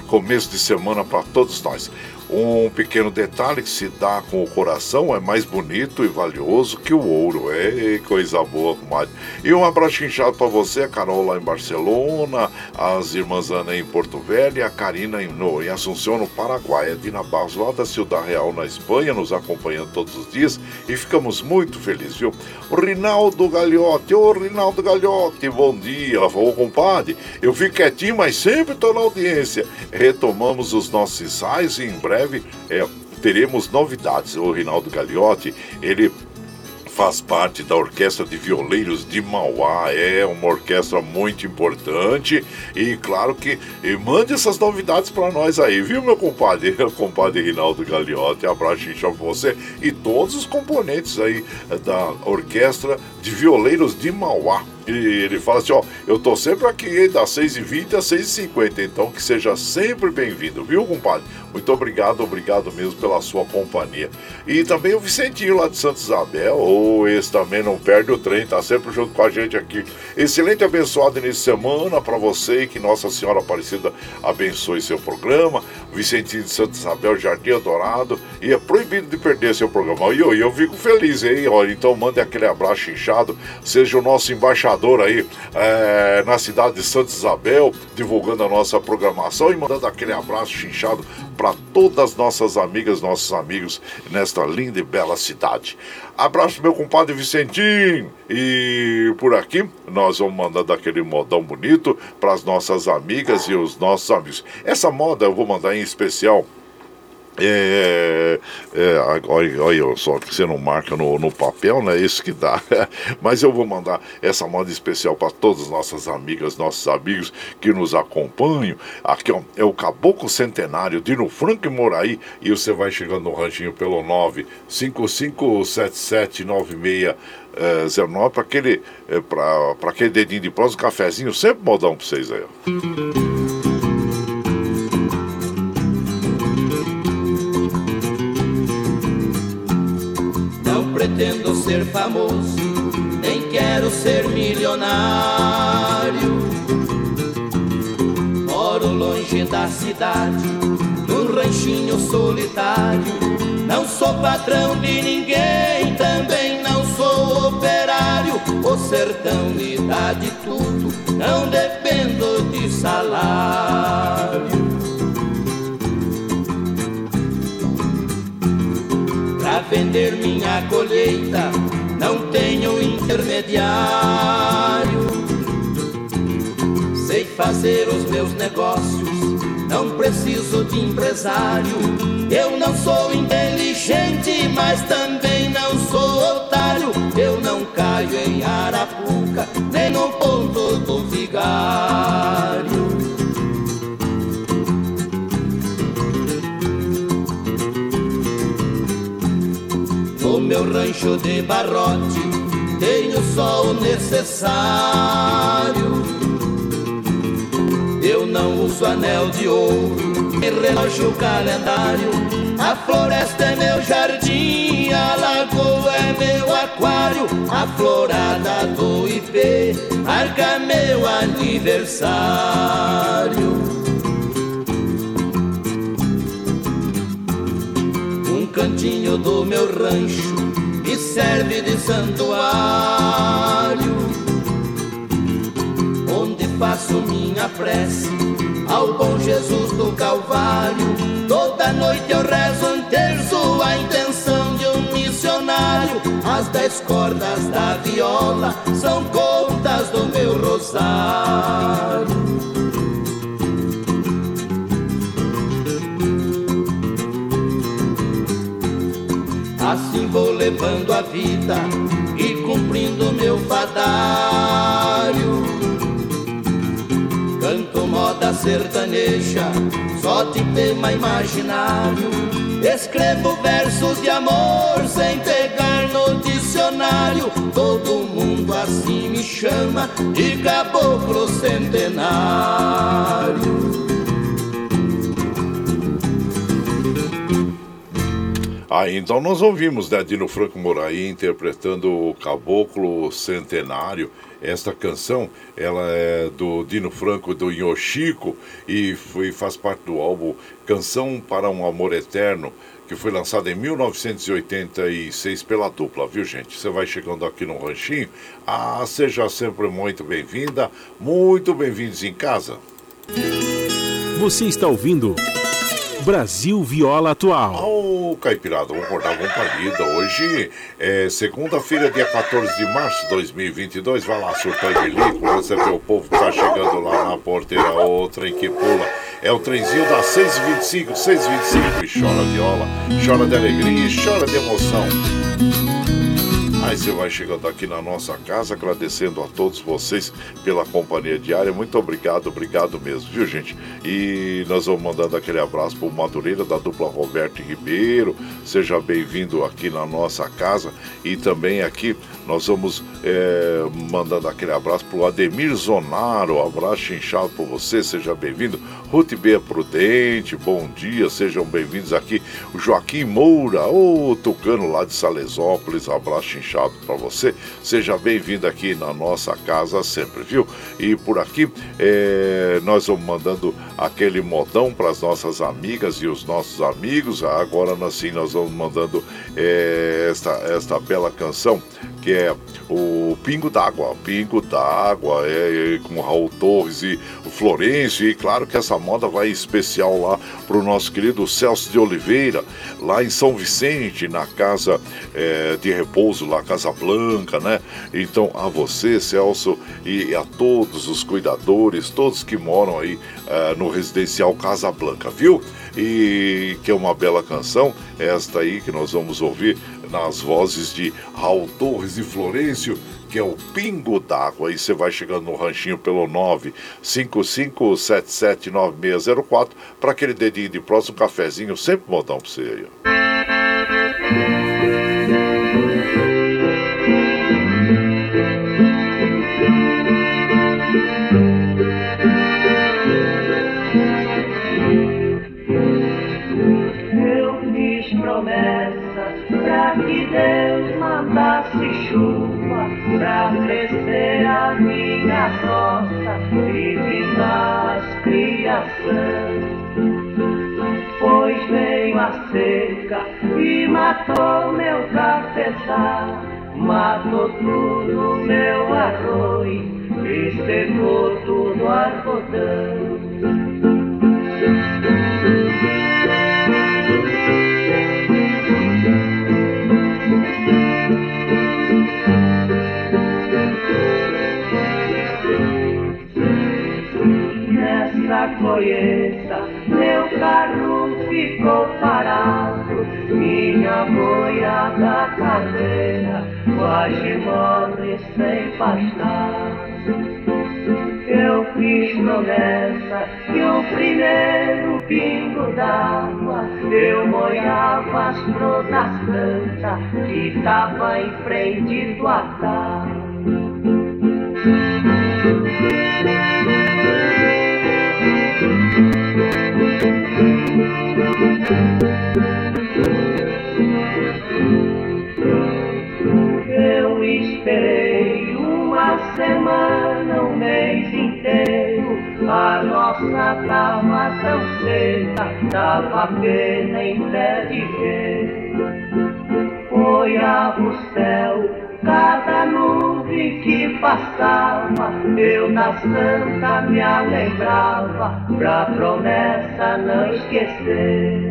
começo de semana para todos nós. Um pequeno detalhe que se dá com o coração é mais bonito e valioso que o ouro. É coisa boa, comadre. E um abraço inchado para você, a Carol lá em Barcelona, as irmãs Ana em Porto Velho e a Karina em, no, em Assunção, no Paraguai. A Dina Barros lá da Ciudad Real, na Espanha, nos acompanhando todos os dias e ficamos muito felizes, viu? O Rinaldo Gagliotti, ô Rinaldo Gagliotti, bom dia. Ela falou, compadre, eu fico quietinho, mas sempre estou na audiência. Retomamos os nossos ensaios e em breve breve é, teremos novidades. O Rinaldo Gagliotti, ele faz parte da Orquestra de Violeiros de Mauá, é uma orquestra muito importante e claro que e mande essas novidades para nós aí, viu meu compadre? compadre Rinaldo Gagliotti, abraço para você e todos os componentes aí da Orquestra de Violeiros de Mauá. E ele fala assim, ó, eu tô sempre aqui das 6h20 às 6h50, então que seja sempre bem-vindo, viu, compadre? Muito obrigado, obrigado mesmo pela sua companhia. E também o Vicentinho lá de Santa Isabel, ou oh, esse também não perde o trem, tá sempre junto com a gente aqui. Excelente abençoado início de semana para você que Nossa Senhora Aparecida abençoe seu programa. Vicentinho de Santa Isabel, Jardim Adorado, e é proibido de perder seu programa. E eu, eu fico feliz, hein? Olha, então mande aquele abraço inchado, seja o nosso embaixador aí é, na cidade de Santa Isabel, divulgando a nossa programação e mandando aquele abraço chinchado para todas as nossas amigas, nossos amigos nesta linda e bela cidade. Abraço meu compadre Vicentinho e por aqui nós vamos mandando aquele modão bonito para as nossas amigas e os nossos amigos. Essa moda eu vou mandar em especial É, é, olha, olha só que você não marca no, no papel, né? Isso que dá. Mas eu vou mandar essa moda especial para todas as nossas amigas, nossos amigos que nos acompanham. Aqui ó, é o Caboclo Centenário, Dino Franco e Moraí. E você vai chegando no ranchinho pelo 955779609 é, para aquele, é, aquele dedinho de prosa, um cafezinho, sempre modão para vocês aí. Ó. ser famoso, nem quero ser milionário. Moro longe da cidade, num ranchinho solitário. Não sou patrão de ninguém, também não sou operário. O sertão me dá de tudo, não dependo de salário. Vender minha colheita não tenho intermediário. Sei fazer os meus negócios, não preciso de empresário. Eu não sou inteligente, mas também não sou otário. Eu não caio em arapuca, nem no ponto do vigário. Meu rancho de barrote tenho só o necessário. Eu não uso anel de ouro, nem relógio calendário. A floresta é meu jardim, a lagoa é meu aquário. A florada do IP marca meu aniversário. cantinho do meu rancho me serve de santuário, onde faço minha prece ao bom Jesus do Calvário. Toda noite eu rezo um terço a intenção de um missionário. As dez cordas da viola são contas do meu rosário. Levando a vida e cumprindo meu fadário. Canto moda sertaneja, só de tema imaginário. Escrevo versos de amor sem pegar no dicionário. Todo mundo assim me chama de caboclo centenário. Ah, então nós ouvimos né, Dino Franco Moraí interpretando o Caboclo Centenário. Esta canção, ela é do Dino Franco do Yoshiko e foi, faz parte do álbum Canção para um Amor Eterno, que foi lançado em 1986 pela dupla, viu gente? Você vai chegando aqui no Ranchinho. Ah, seja sempre muito bem-vinda, muito bem-vindos em casa. Você está ouvindo Brasil Viola Atual. Ô, oh, Caipirada, vamos acordar com palida. Hoje é segunda-feira, dia 14 de março de 2022. Vai lá, surtar de lico, receber o povo que tá chegando lá na porteira. Outra em que pula. É o trenzinho das 6h25, 6h25. E chora viola, chora de alegria e chora de emoção. Aí você vai chegando aqui na nossa casa, agradecendo a todos vocês pela companhia diária. Muito obrigado, obrigado mesmo, viu, gente? E nós vamos mandando aquele abraço pro Madureira da dupla Roberto Ribeiro. Seja bem-vindo aqui na nossa casa. E também aqui nós vamos é, mandando aquele abraço pro Ademir Zonaro. abraço inchado por você, seja bem-vindo. Ruth B. Prudente, bom dia, sejam bem-vindos aqui. O Joaquim Moura, o Tucano lá de Salesópolis, abraço inchado fechado para você. Seja bem-vindo aqui na nossa casa sempre, viu? E por aqui é, nós vamos mandando aquele modão para as nossas amigas e os nossos amigos. Agora sim nós vamos mandando é, esta, esta bela canção que é o Pingo d'Água. Pingo d'Água é, é, com Raul Torres e o Florencio. E claro que essa moda vai especial lá para o nosso querido Celso de Oliveira, lá em São Vicente, na casa é, de repouso, lá Casa Blanca, né? Então a você, Celso, e a todos os cuidadores, todos que moram aí é, no residencial Casa Blanca, viu? E que é uma bela canção, esta aí que nós vamos ouvir nas vozes de Raul Torres e Florencio, que é o Pingo d'Água. Aí você vai chegando no ranchinho pelo 955779604 para aquele dedinho de próximo cafezinho, sempre modão para você aí. E pisar as criações. Pois veio a seca e matou meu cafezal, matou tudo meu arroz e secou tudo o algodão. Minha boiada cadeira quase morre sem pastar. Eu fiz promessa que o primeiro pingo d'água eu molhava as frutas plantas que estava em frente do altar. Nossa tava tão seca, dava pena em pé de ver. Olhava o céu, cada nuvem que passava, eu na santa me alegrava, pra promessa não esquecer.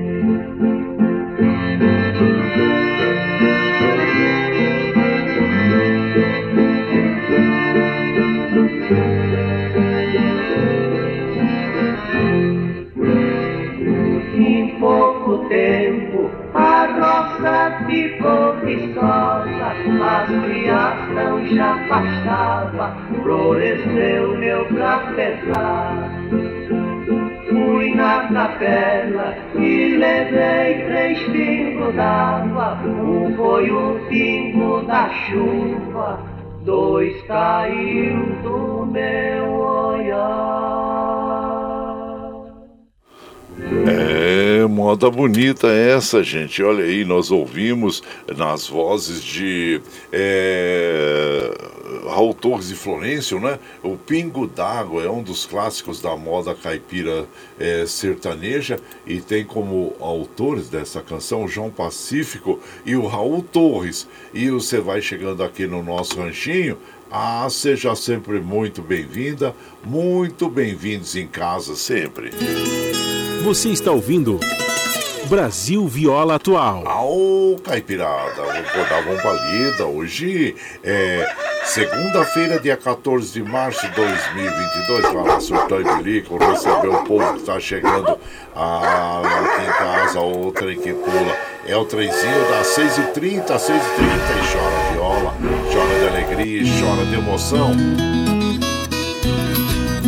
D'água, um foi o pingo da chuva, dois caiu do meu olhar. É, moda bonita essa, gente. Olha aí, nós ouvimos nas vozes de é, Raul Torres e Florencio, né? O Pingo d'Água é um dos clássicos da moda caipira é, sertaneja e tem como autores dessa canção o João Pacífico e o Raul Torres. E você vai chegando aqui no nosso ranchinho. Ah, seja sempre muito bem-vinda, muito bem-vindos em casa sempre. Você está ouvindo Brasil Viola Atual. Ao Caipirada, vou dar uma palida. Hoje é segunda-feira, dia 14 de março de 2022. Vai lá, surtão e bilico, receber o povo que está chegando ah, aqui em casa, o trem que pula. É o trenzinho das 6h30, 6h30 e chora viola, chora de alegria, chora de emoção.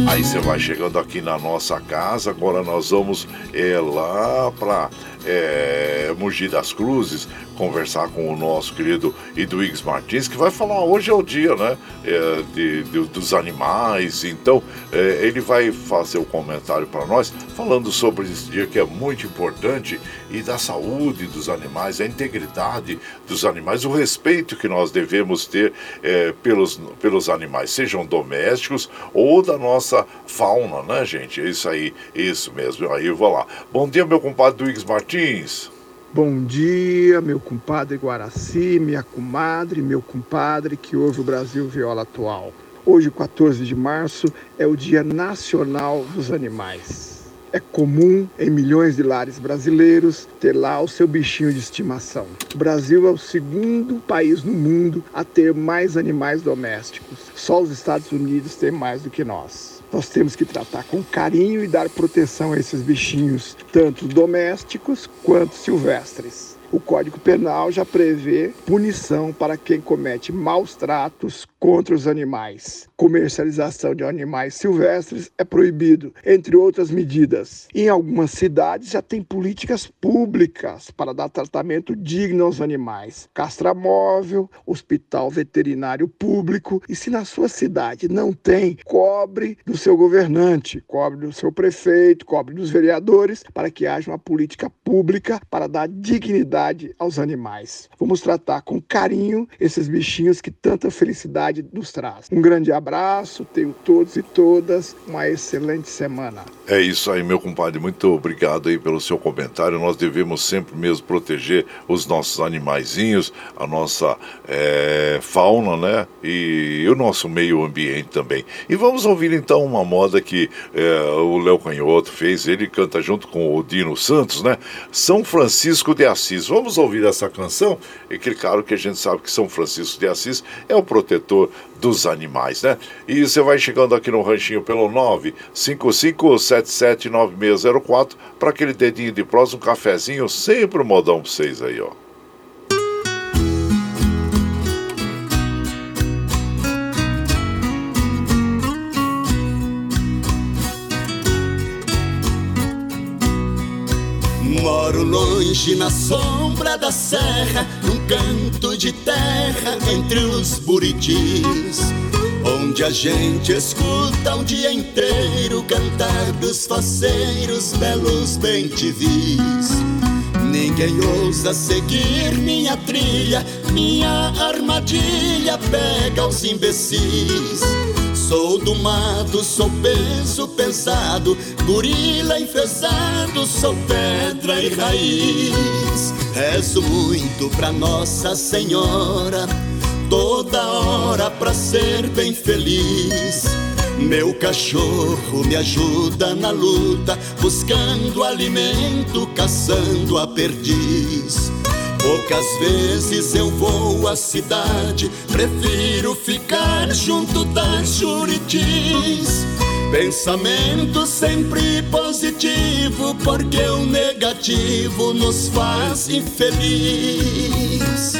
Aí você vai chegando aqui na nossa casa. Agora nós vamos é, lá para é, Mogi das Cruzes conversar com o nosso querido Edwigs Martins, que vai falar hoje é o dia, né? É, de, de, dos animais. Então é, ele vai fazer o um comentário para nós falando sobre esse dia que é muito importante e da saúde dos animais, a integridade dos animais, o respeito que nós devemos ter é, pelos, pelos animais, sejam domésticos ou da nossa fauna, né, gente? É isso aí, isso mesmo. Aí eu vou lá. Bom dia, meu compadre Edwigs Martins. Bom dia, meu compadre Guaraci, minha comadre, meu compadre que ouve o Brasil Viola Atual. Hoje, 14 de março, é o Dia Nacional dos Animais. É comum em milhões de lares brasileiros ter lá o seu bichinho de estimação. O Brasil é o segundo país no mundo a ter mais animais domésticos. Só os Estados Unidos têm mais do que nós. Nós temos que tratar com carinho e dar proteção a esses bichinhos, tanto domésticos quanto silvestres. O Código Penal já prevê punição para quem comete maus tratos contra os animais. Comercialização de animais silvestres é proibido, entre outras medidas. Em algumas cidades já tem políticas públicas para dar tratamento digno aos animais. Castramóvel, hospital veterinário público e se na sua cidade não tem, cobre do seu governante, cobre do seu prefeito, cobre dos vereadores para que haja uma política pública para dar dignidade aos animais. Vamos tratar com carinho esses bichinhos que tanta felicidade cidade nos traz. Um grande abraço, tenho todos e todas uma excelente semana. É isso aí, meu compadre. Muito obrigado aí pelo seu comentário. Nós devemos sempre mesmo proteger os nossos animaizinhos, a nossa é, fauna, né? E o nosso meio ambiente também. E vamos ouvir então uma moda que é, o Léo Canhoto fez. Ele canta junto com o Dino Santos, né? São Francisco de Assis. Vamos ouvir essa canção? E que claro que a gente sabe que São Francisco de Assis é o protetor dos animais, né? E você vai chegando aqui no ranchinho pelo 955779604 para aquele dedinho de prós, um cafezinho, sempre um modão para vocês aí, ó. Moro longe na sombra da serra, num canto de terra entre os buritis. Onde a gente escuta o dia inteiro cantar dos faceiros belos bem-te-vis. Ninguém ousa seguir minha trilha, minha armadilha pega os imbecis. Sou do mato, sou peso pesado, gorila enfesado, sou pedra e raiz. Rezo muito pra Nossa Senhora, toda hora pra ser bem feliz. Meu cachorro me ajuda na luta, buscando alimento, caçando a perdiz. Poucas vezes eu vou à cidade, prefiro ficar junto das juritis. Pensamento sempre positivo, porque o negativo nos faz infeliz.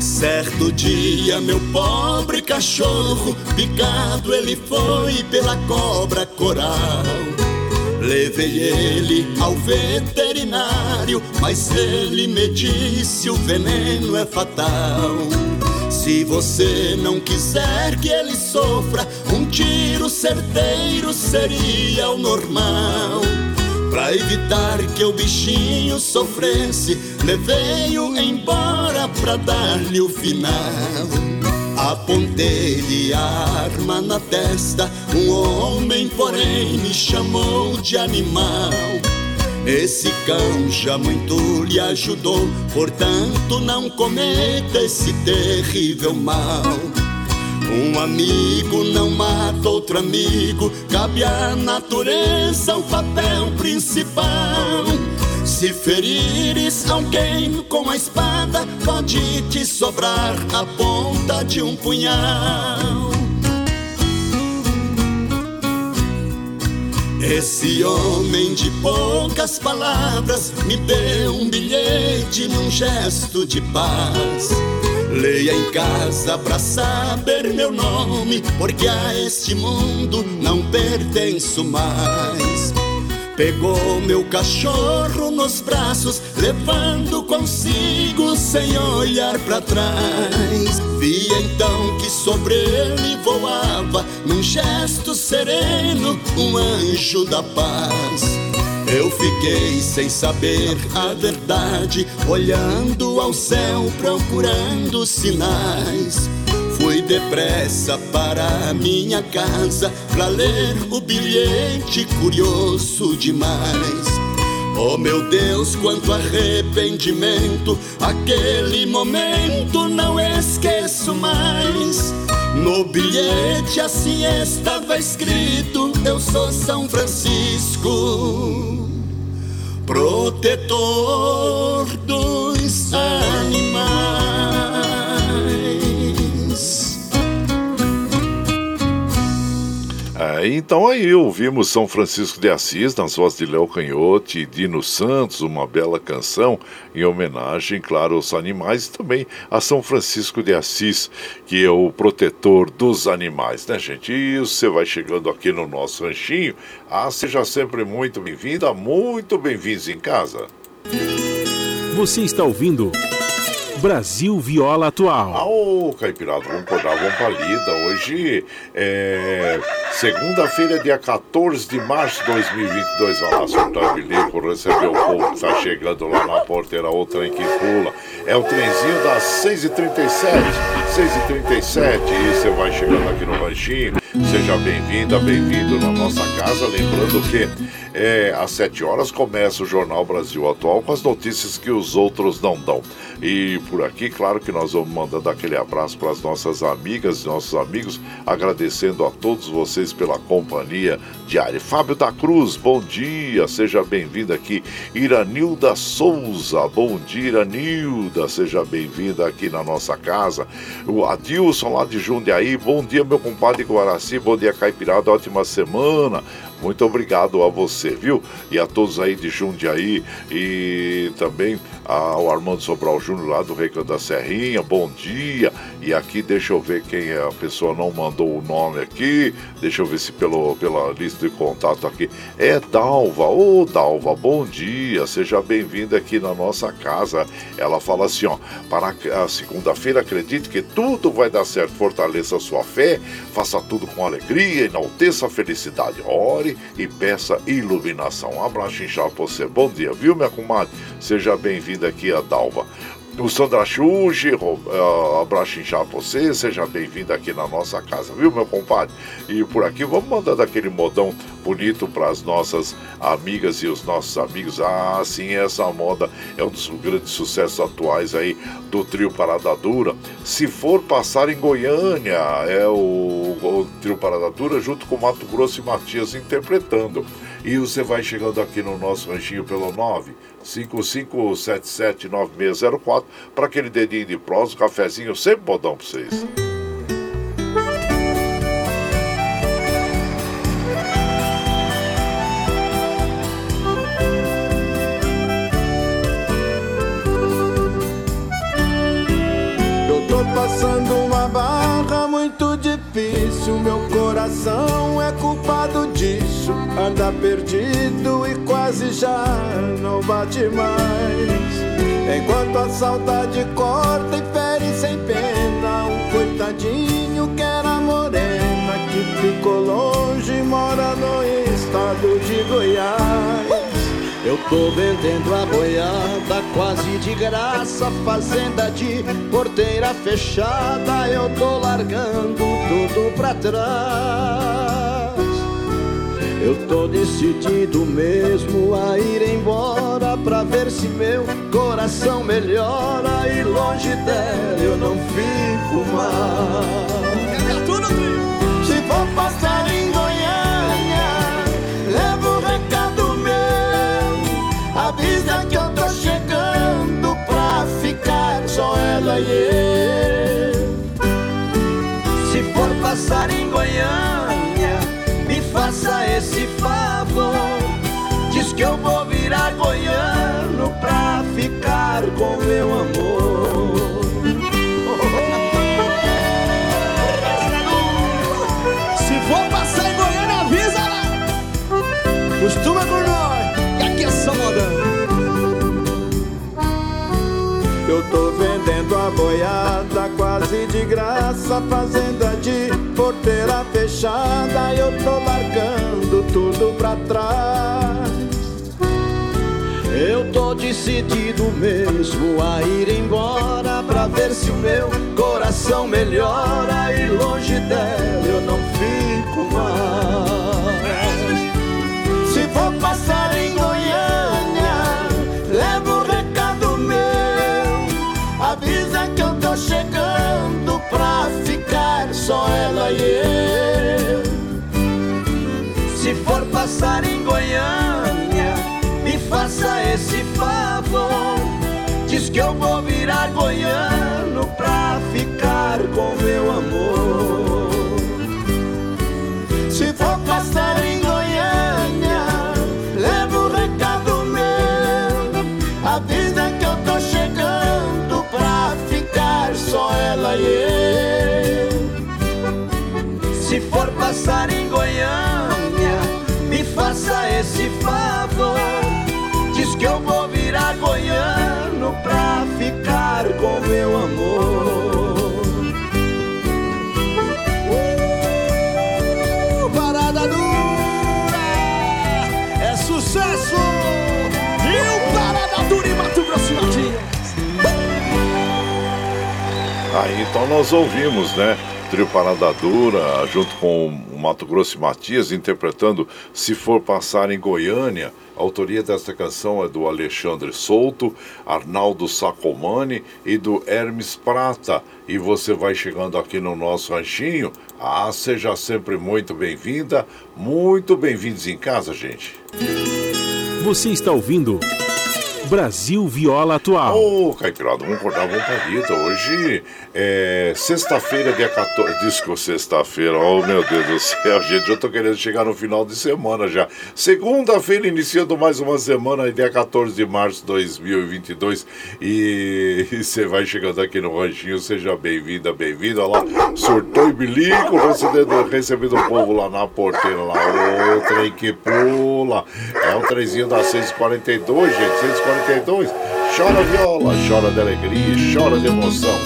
Certo dia, meu pobre cachorro, picado ele foi pela cobra coral. Levei ele ao veterinário, mas ele me disse o veneno é fatal. Se você não quiser que ele sofra, um tiro certeiro seria o normal. Pra evitar que o bichinho sofresse, levei-o embora pra dar-lhe o final. Apontei-lhe a arma na testa, um homem, porém, me chamou de animal. Esse cão já muito lhe ajudou, portanto, não cometa esse terrível mal. Um amigo não mata outro amigo, cabe à natureza o papel principal. Se ferires alguém com a espada, pode te sobrar a ponta de um punhal. Esse homem de poucas palavras me deu um bilhete num gesto de paz. Leia em casa pra saber meu nome, porque a este mundo não pertenço mais. Pegou meu cachorro nos braços, levando consigo sem olhar para trás. Vi então que sobre ele voava, num gesto sereno, um anjo da paz. Eu fiquei sem saber a verdade, olhando ao céu procurando sinais. Depressa para minha casa pra ler o bilhete curioso demais. Oh meu Deus, quanto arrependimento, aquele momento não esqueço mais. No bilhete assim estava escrito: Eu sou São Francisco, protetor dos animais. É, então aí ouvimos São Francisco de Assis nas vozes de Léo Canhote e Dino Santos, uma bela canção em homenagem, claro, aos animais e também a São Francisco de Assis, que é o protetor dos animais, né, gente? E você vai chegando aqui no nosso ranchinho. Ah, seja sempre muito bem-vinda, muito bem-vindos em casa. Você está ouvindo Brasil Viola Atual. Ô Caipirada, vamos acordar, vamos pra lida. Hoje é segunda-feira, dia 14 de março de 2022. Vai lá soltar o bilico, receber o povo que tá chegando lá na porteira, o trem que pula. É o trenzinho das 6h37. 6h37 e você vai chegando aqui no ranchinho. Seja bem-vinda, bem-vindo na nossa casa. Lembrando que é, às 7 horas começa o Jornal Brasil Atual com as notícias que os outros não dão. E por aqui, claro que nós vamos mandando aquele abraço para as nossas amigas e nossos amigos, agradecendo a todos vocês pela companhia diária. Fábio da Cruz, bom dia, seja bem-vindo aqui. Iranilda Souza, bom dia, Iranilda, seja bem-vinda aqui na nossa casa. O Adilson lá de Jundiaí, bom dia, meu compadre Guaraci, bom dia, Caipirada, ótima semana. Muito obrigado a você, viu? E a todos aí de Jundiaí e também ao Armando Sobral Júnior lá do Recanto da Serrinha, bom dia. E aqui deixa eu ver quem é a pessoa não mandou o nome aqui. Deixa eu ver se pelo, pela lista de contato aqui. É Dalva. Ô Dalva, bom dia. Seja bem-vinda aqui na nossa casa. Ela fala assim, ó, para a segunda-feira acredite que tudo vai dar certo. Fortaleça a sua fé, faça tudo com alegria, enalteça a felicidade. Ore e peça iluminação. Um abraço inchado pra você. Bom dia, viu, minha comadre? Seja bem-vinda aqui a Dalva. O Sandra Xuxi, uh, abraço inchado pra você, seja bem-vindo aqui na nossa casa, viu, meu compadre? E por aqui vamos mandando aquele modão bonito para as nossas amigas e os nossos amigos. Ah, sim, essa moda é um dos grandes sucessos atuais aí do trio Parada Dura. Se for passar em Goiânia, é o, o trio Parada Dura junto com Mato Grosso e Matias interpretando. E você vai chegando aqui no nosso ranchinho pelo 955779604 para aquele dedinho de prosa, um cafezinho, sempre bodão para vocês. Eu tô passando uma barra muito difícil. Meu coração é culpado Anda perdido e quase já não bate mais. Enquanto a saudade corta e fere sem pena. Um coitadinho que era morena que ficou longe e mora no estado de Goiás. Eu tô vendendo a boiada quase de graça, fazenda de porteira fechada, eu tô largando tudo pra trás. Eu tô decidido mesmo a ir embora pra ver se meu coração melhora e longe dela eu não fico mais. Se for passar em Goiânia, leva o recado meu. Avisa que eu tô chegando pra ficar só ela e eu. Se for passar em que eu vou virar goiano pra ficar com meu amor. Se for passar em Goiânia, avisa lá. Costuma por nós, que aqui é só modão. Eu tô vendendo a boiada quase de graça, fazenda de porteira fechada. Eu tô largando tudo pra trás. Eu tô decidido mesmo a ir embora pra ver se o meu coração melhora e longe dela eu não fico mais. Se for passar em Goiânia, levo um recado meu. Avisa que eu tô chegando pra ficar só ela e eu. Se for passar em Goiânia faça esse favor. Diz que eu vou virar goiano pra ficar com meu amor. Se for passar em Goiânia, leva o recado meu. Avisa que eu tô chegando pra ficar só ela e eu. Se for passar em Goiânia, me faça esse favor. Goiano pra ficar com meu amor. Uh, Parada dura é sucesso! E o Parada dura em Mato Grosso Matias. Aí então nós ouvimos, né? Trio Parada Dura, junto com o Mato Grosso e Matias, interpretando Se For Passar em Goiânia. A autoria desta canção é do Alexandre Souto, Arnaldo Sacomani e do Hermes Prata. E você vai chegando aqui no nosso ranchinho. Ah, seja sempre muito bem-vinda, muito bem-vindos em casa, gente. Você está ouvindo Brasil Viola Atual. Ô, Caipirada, vamos acordar, vamos pra vida. Hoje é sexta-feira, dia 14. Disco sexta-feira, oh meu Deus do céu, gente, eu tô querendo chegar no final de semana já. Segunda-feira, iniciando mais uma semana, dia 14 de março de 2022. E você vai chegando aqui no Ranchinho, seja bem-vinda, bem-vindo. Olha lá, surtou e bilico, recebendo, recebendo o povo lá na porteira, lá. Ô, trem que pula. É o trenzinho da 642, gente, 642. Chora viola, chora de alegria, chora de emoção.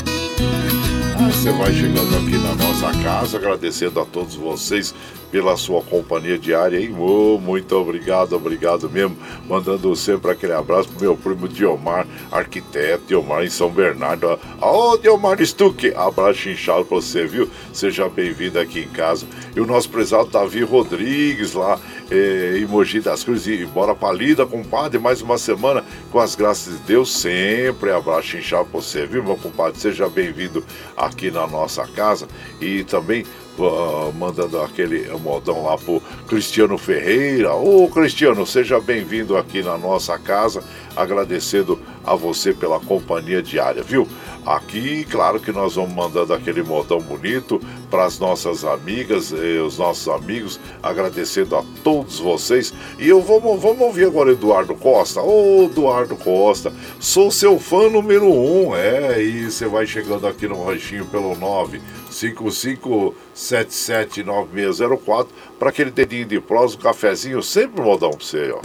Ah, Você vai chegando aqui na nossa casa, agradecendo a todos vocês pela sua companhia diária, hein? Ô, muito obrigado, obrigado mesmo. Mandando sempre aquele abraço pro meu primo Diomar, arquiteto Diomar em São Bernardo. Ô, Diomar Stuck, abraço inchado pra você, viu? Seja bem-vindo aqui em casa. E o nosso prezado Davi Rodrigues lá eh, em Mogi das Cruzes. E bora pra lida, compadre, mais uma semana com as graças de Deus. Sempre abraço inchado pra você, viu, meu compadre? Seja bem-vindo aqui na nossa casa. E também Uh, mandando aquele modão lá pro Cristiano Ferreira. Ô Cristiano, seja bem-vindo aqui na nossa casa, agradecendo a você pela companhia diária, viu? Aqui, claro que nós vamos mandando aquele modão bonito para as nossas amigas e os nossos amigos, agradecendo a todos vocês. E eu vamos, vamos ouvir agora Eduardo Costa. Ô Eduardo Costa, sou seu fã número um, é, e você vai chegando aqui no ranchinho pelo 9 55779604 para aquele dedinho de prosa, um cafezinho, sempre modão para você, ó.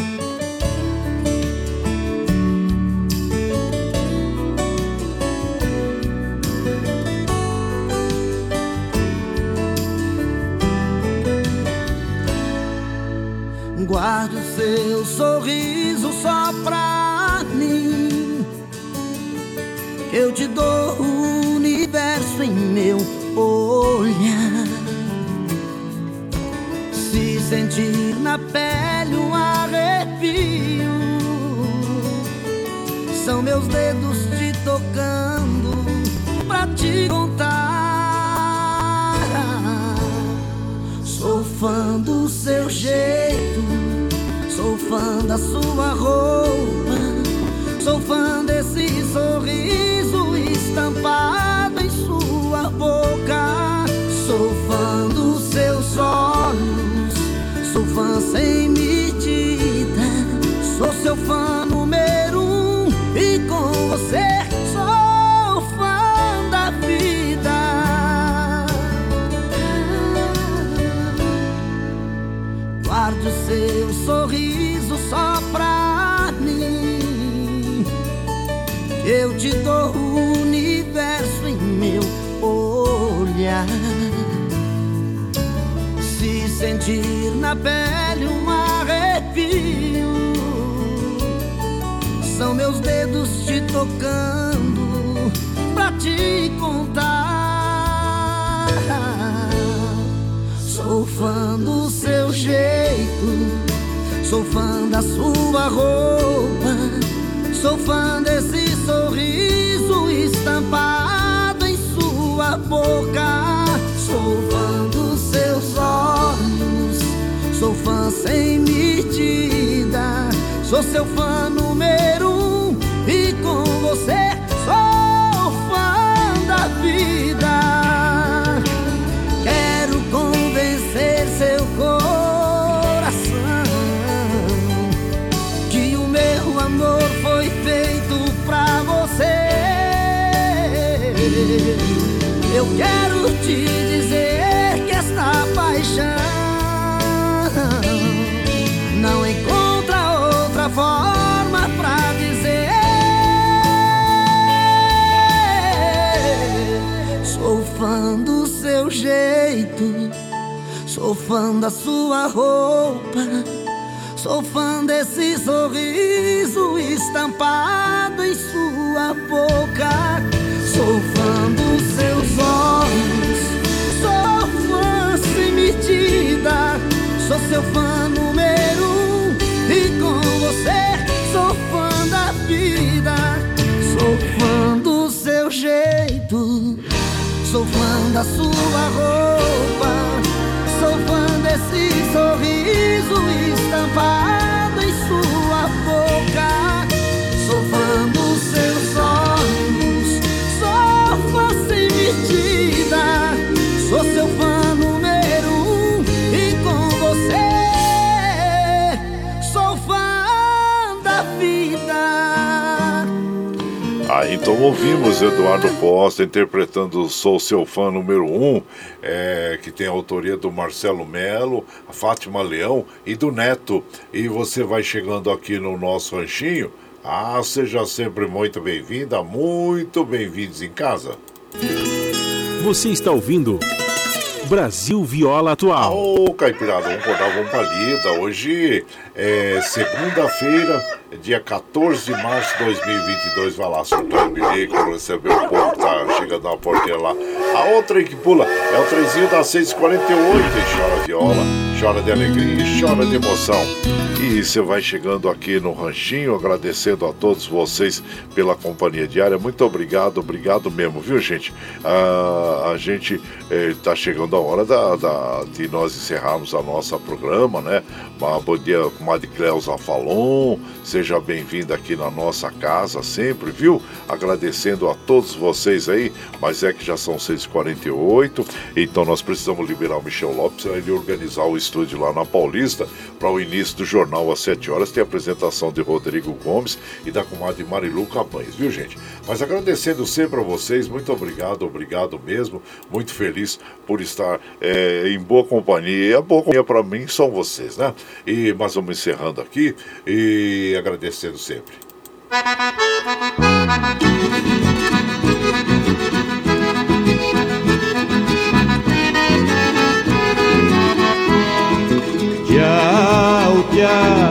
Guarde o seu sorriso só pra mim. Eu te dou o universo em meu olhar. Se sentir na pele um arrepio, são meus dedos te tocando pra te contar. Sou fã do seu jeito, sou fã da sua roupa, sou fã desse sorriso estampado sou fã sentir na pele um arrepio, são meus dedos te tocando pra te contar. Sou fã do seu jeito, sou fã da sua roupa, sou fã desse sorriso estampado em sua boca. Sou fã sem me Sou seu fã número um e com você sou fã da vida. Quero convencer seu coração que o meu amor foi feito pra você. Eu quero te dizer seu jeito, sou fã da sua roupa, sou fã desse sorriso estampado em sua boca. Sou fã dos seus olhos, sou fã sem medida, sou seu fã da sua roupa, sou fã desse sorriso estampado então ouvimos Eduardo Costa interpretando Sou Seu Fã número 1, um, é, que tem a autoria do Marcelo Melo, a Fátima Leão e do Neto. E você vai chegando aqui no nosso ranchinho. Ah, seja sempre muito bem-vinda, muito bem-vindos em casa. Você está ouvindo Brasil Viola Atual. Ô, Caipirada, vamos acordar, vamos pra lida. Hoje é segunda-feira, dia 14 de março de 2022. Vai lá, soltar o bilhete, receber o povo que tá chegando na porteira lá. A outra aí que pula é o trenzinho das 6h48 e chora viola, chora de alegria e chora de emoção. E você vai chegando aqui no Ranchinho, agradecendo a todos vocês pela companhia diária. Muito obrigado, obrigado mesmo, viu, gente? Ah, a gente está chegando a hora da, da- de nós encerrarmos a nossa programa, né? Uma bom dia, comadre Cleusa Falon. Seja bem-vinda aqui na nossa casa sempre, viu? Agradecendo a todos vocês aí, mas é que já são 6h48, então nós precisamos liberar o Michel Lopes para ele organizar o estúdio lá na Paulista para o início do jornal às 7 horas. Tem a apresentação de Rodrigo Gomes e da comadre Marilu Cabanhas, viu, gente? Mas agradecendo sempre a vocês, muito obrigado, obrigado mesmo. Muito feliz por estar é, em boa companhia. E a boa companhia para mim são vocês, né? E mas vamos encerrando aqui e agradecendo sempre. Tchau,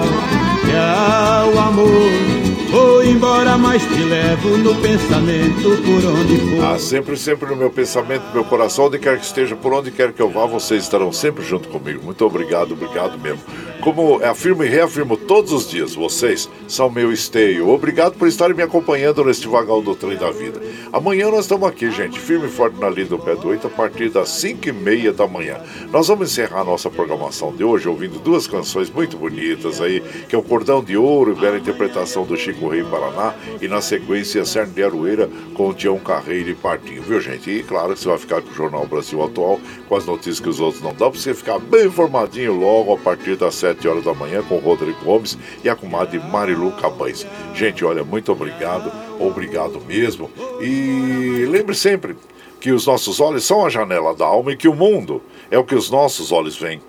mas te levo no pensamento por onde for. Ah, sempre, sempre no meu pensamento, no meu coração, onde quer que esteja, por onde quer que eu vá, vocês estarão sempre junto comigo. Muito obrigado, obrigado mesmo. Como afirmo e reafirmo todos os dias, vocês são meu esteio. Obrigado por estarem me acompanhando neste vagão do trem da vida. Amanhã nós estamos aqui, gente, firme e forte na linha do pé do 8, a partir das 5 e meia da manhã. Nós vamos encerrar a nossa programação de hoje ouvindo duas canções muito bonitas aí, que é o Cordão de Ouro, bela interpretação do Chico Rei Paraná, e na sequência Cerne de Aroeira com Tião Carreiro e Partinho, viu gente? E claro que você vai ficar com o Jornal Brasil Atual, com as notícias que os outros não dão, pra você ficar bem informadinho logo a partir das 7 horas da manhã com o Rodrigo Gomes e a comadre Marilu Cabães. Gente, olha, muito obrigado, obrigado mesmo. E lembre sempre que os nossos olhos são a janela da alma e que o mundo é o que os nossos olhos veem.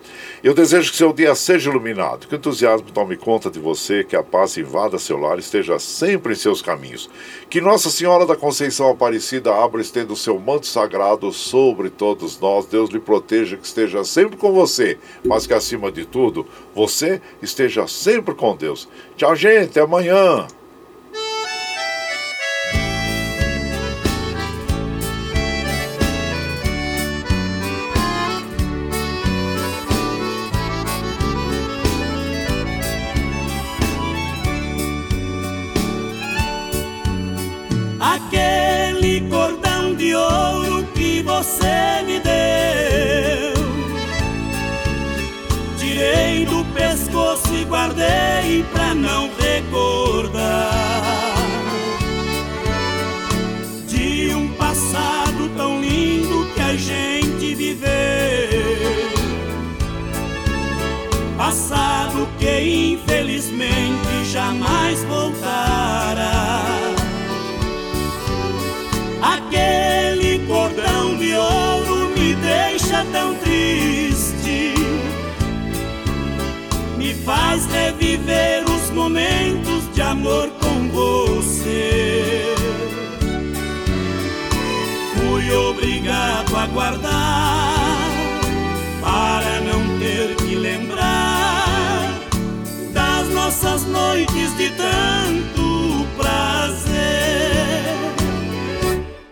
Eu desejo que seu dia seja iluminado, que o entusiasmo tome conta de você, que a paz invada seu lar esteja sempre em seus caminhos. Que Nossa Senhora da Conceição Aparecida abra e estenda o seu manto sagrado sobre todos nós. Deus lhe proteja, que esteja sempre com você, mas que acima de tudo, você esteja sempre com Deus. Tchau, gente, até amanhã. Que infelizmente jamais voltará. Aquele cordão de ouro me deixa tão triste, me faz reviver os momentos de amor com você. Fui obrigado a guardar para não noites de tanto prazer.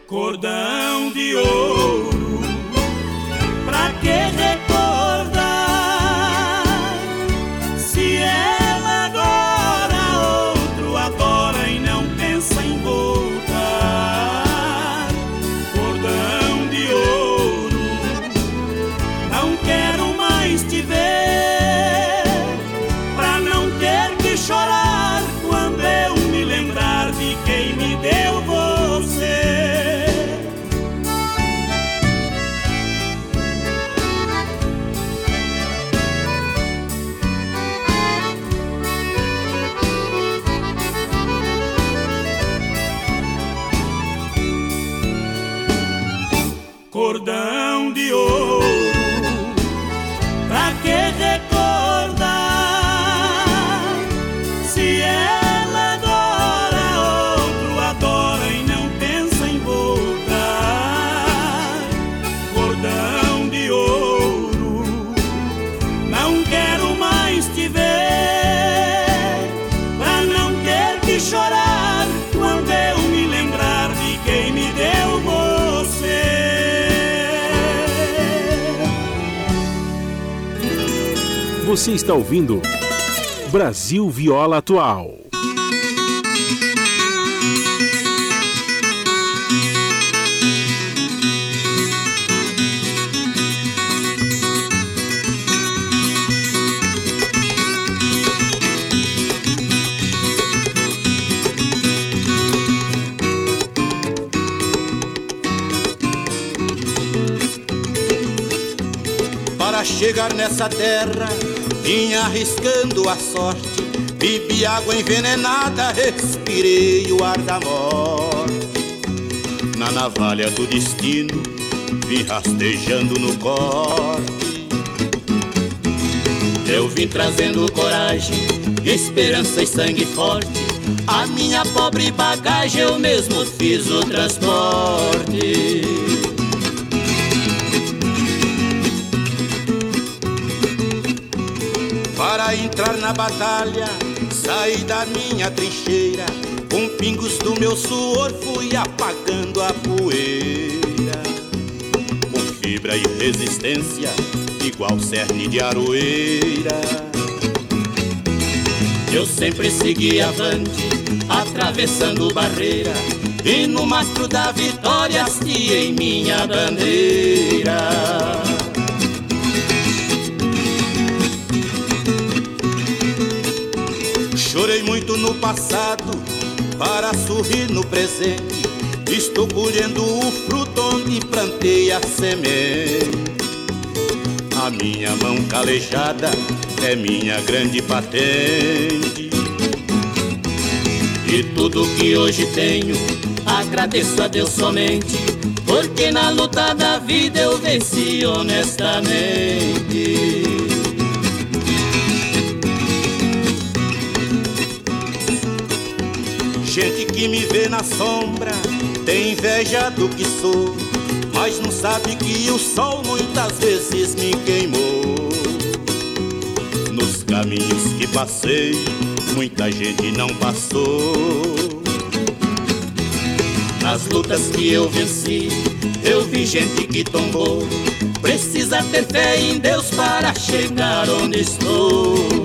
Cordão de ouro, Você está ouvindo Brasil Viola Atual. Para chegar nessa terra, vim arriscando a sorte. Bebi água envenenada, respirei o ar da morte. Na navalha do destino, vim rastejando no corte. Eu vim trazendo coragem, esperança e sangue forte. A minha pobre bagagem eu mesmo fiz o transporte. Entrar na batalha, saí da minha trincheira. Com pingos do meu suor fui apagando a poeira. Com fibra e resistência, igual cerne de aroeira. Eu sempre segui avante, atravessando barreira. E no mastro da vitória hasteei minha bandeira. Passado para sorrir no presente. Estou colhendo o fruto onde plantei a semente. A minha mão calejada é minha grande patente. E tudo que hoje tenho, agradeço a Deus somente. Porque na luta da vida eu venci honestamente. Gente que me vê na sombra tem inveja do que sou, mas não sabe que o sol muitas vezes me queimou. Nos caminhos que passei, muita gente não passou. Nas lutas que eu venci, eu vi gente que tombou. Precisa ter fé em Deus para chegar onde estou.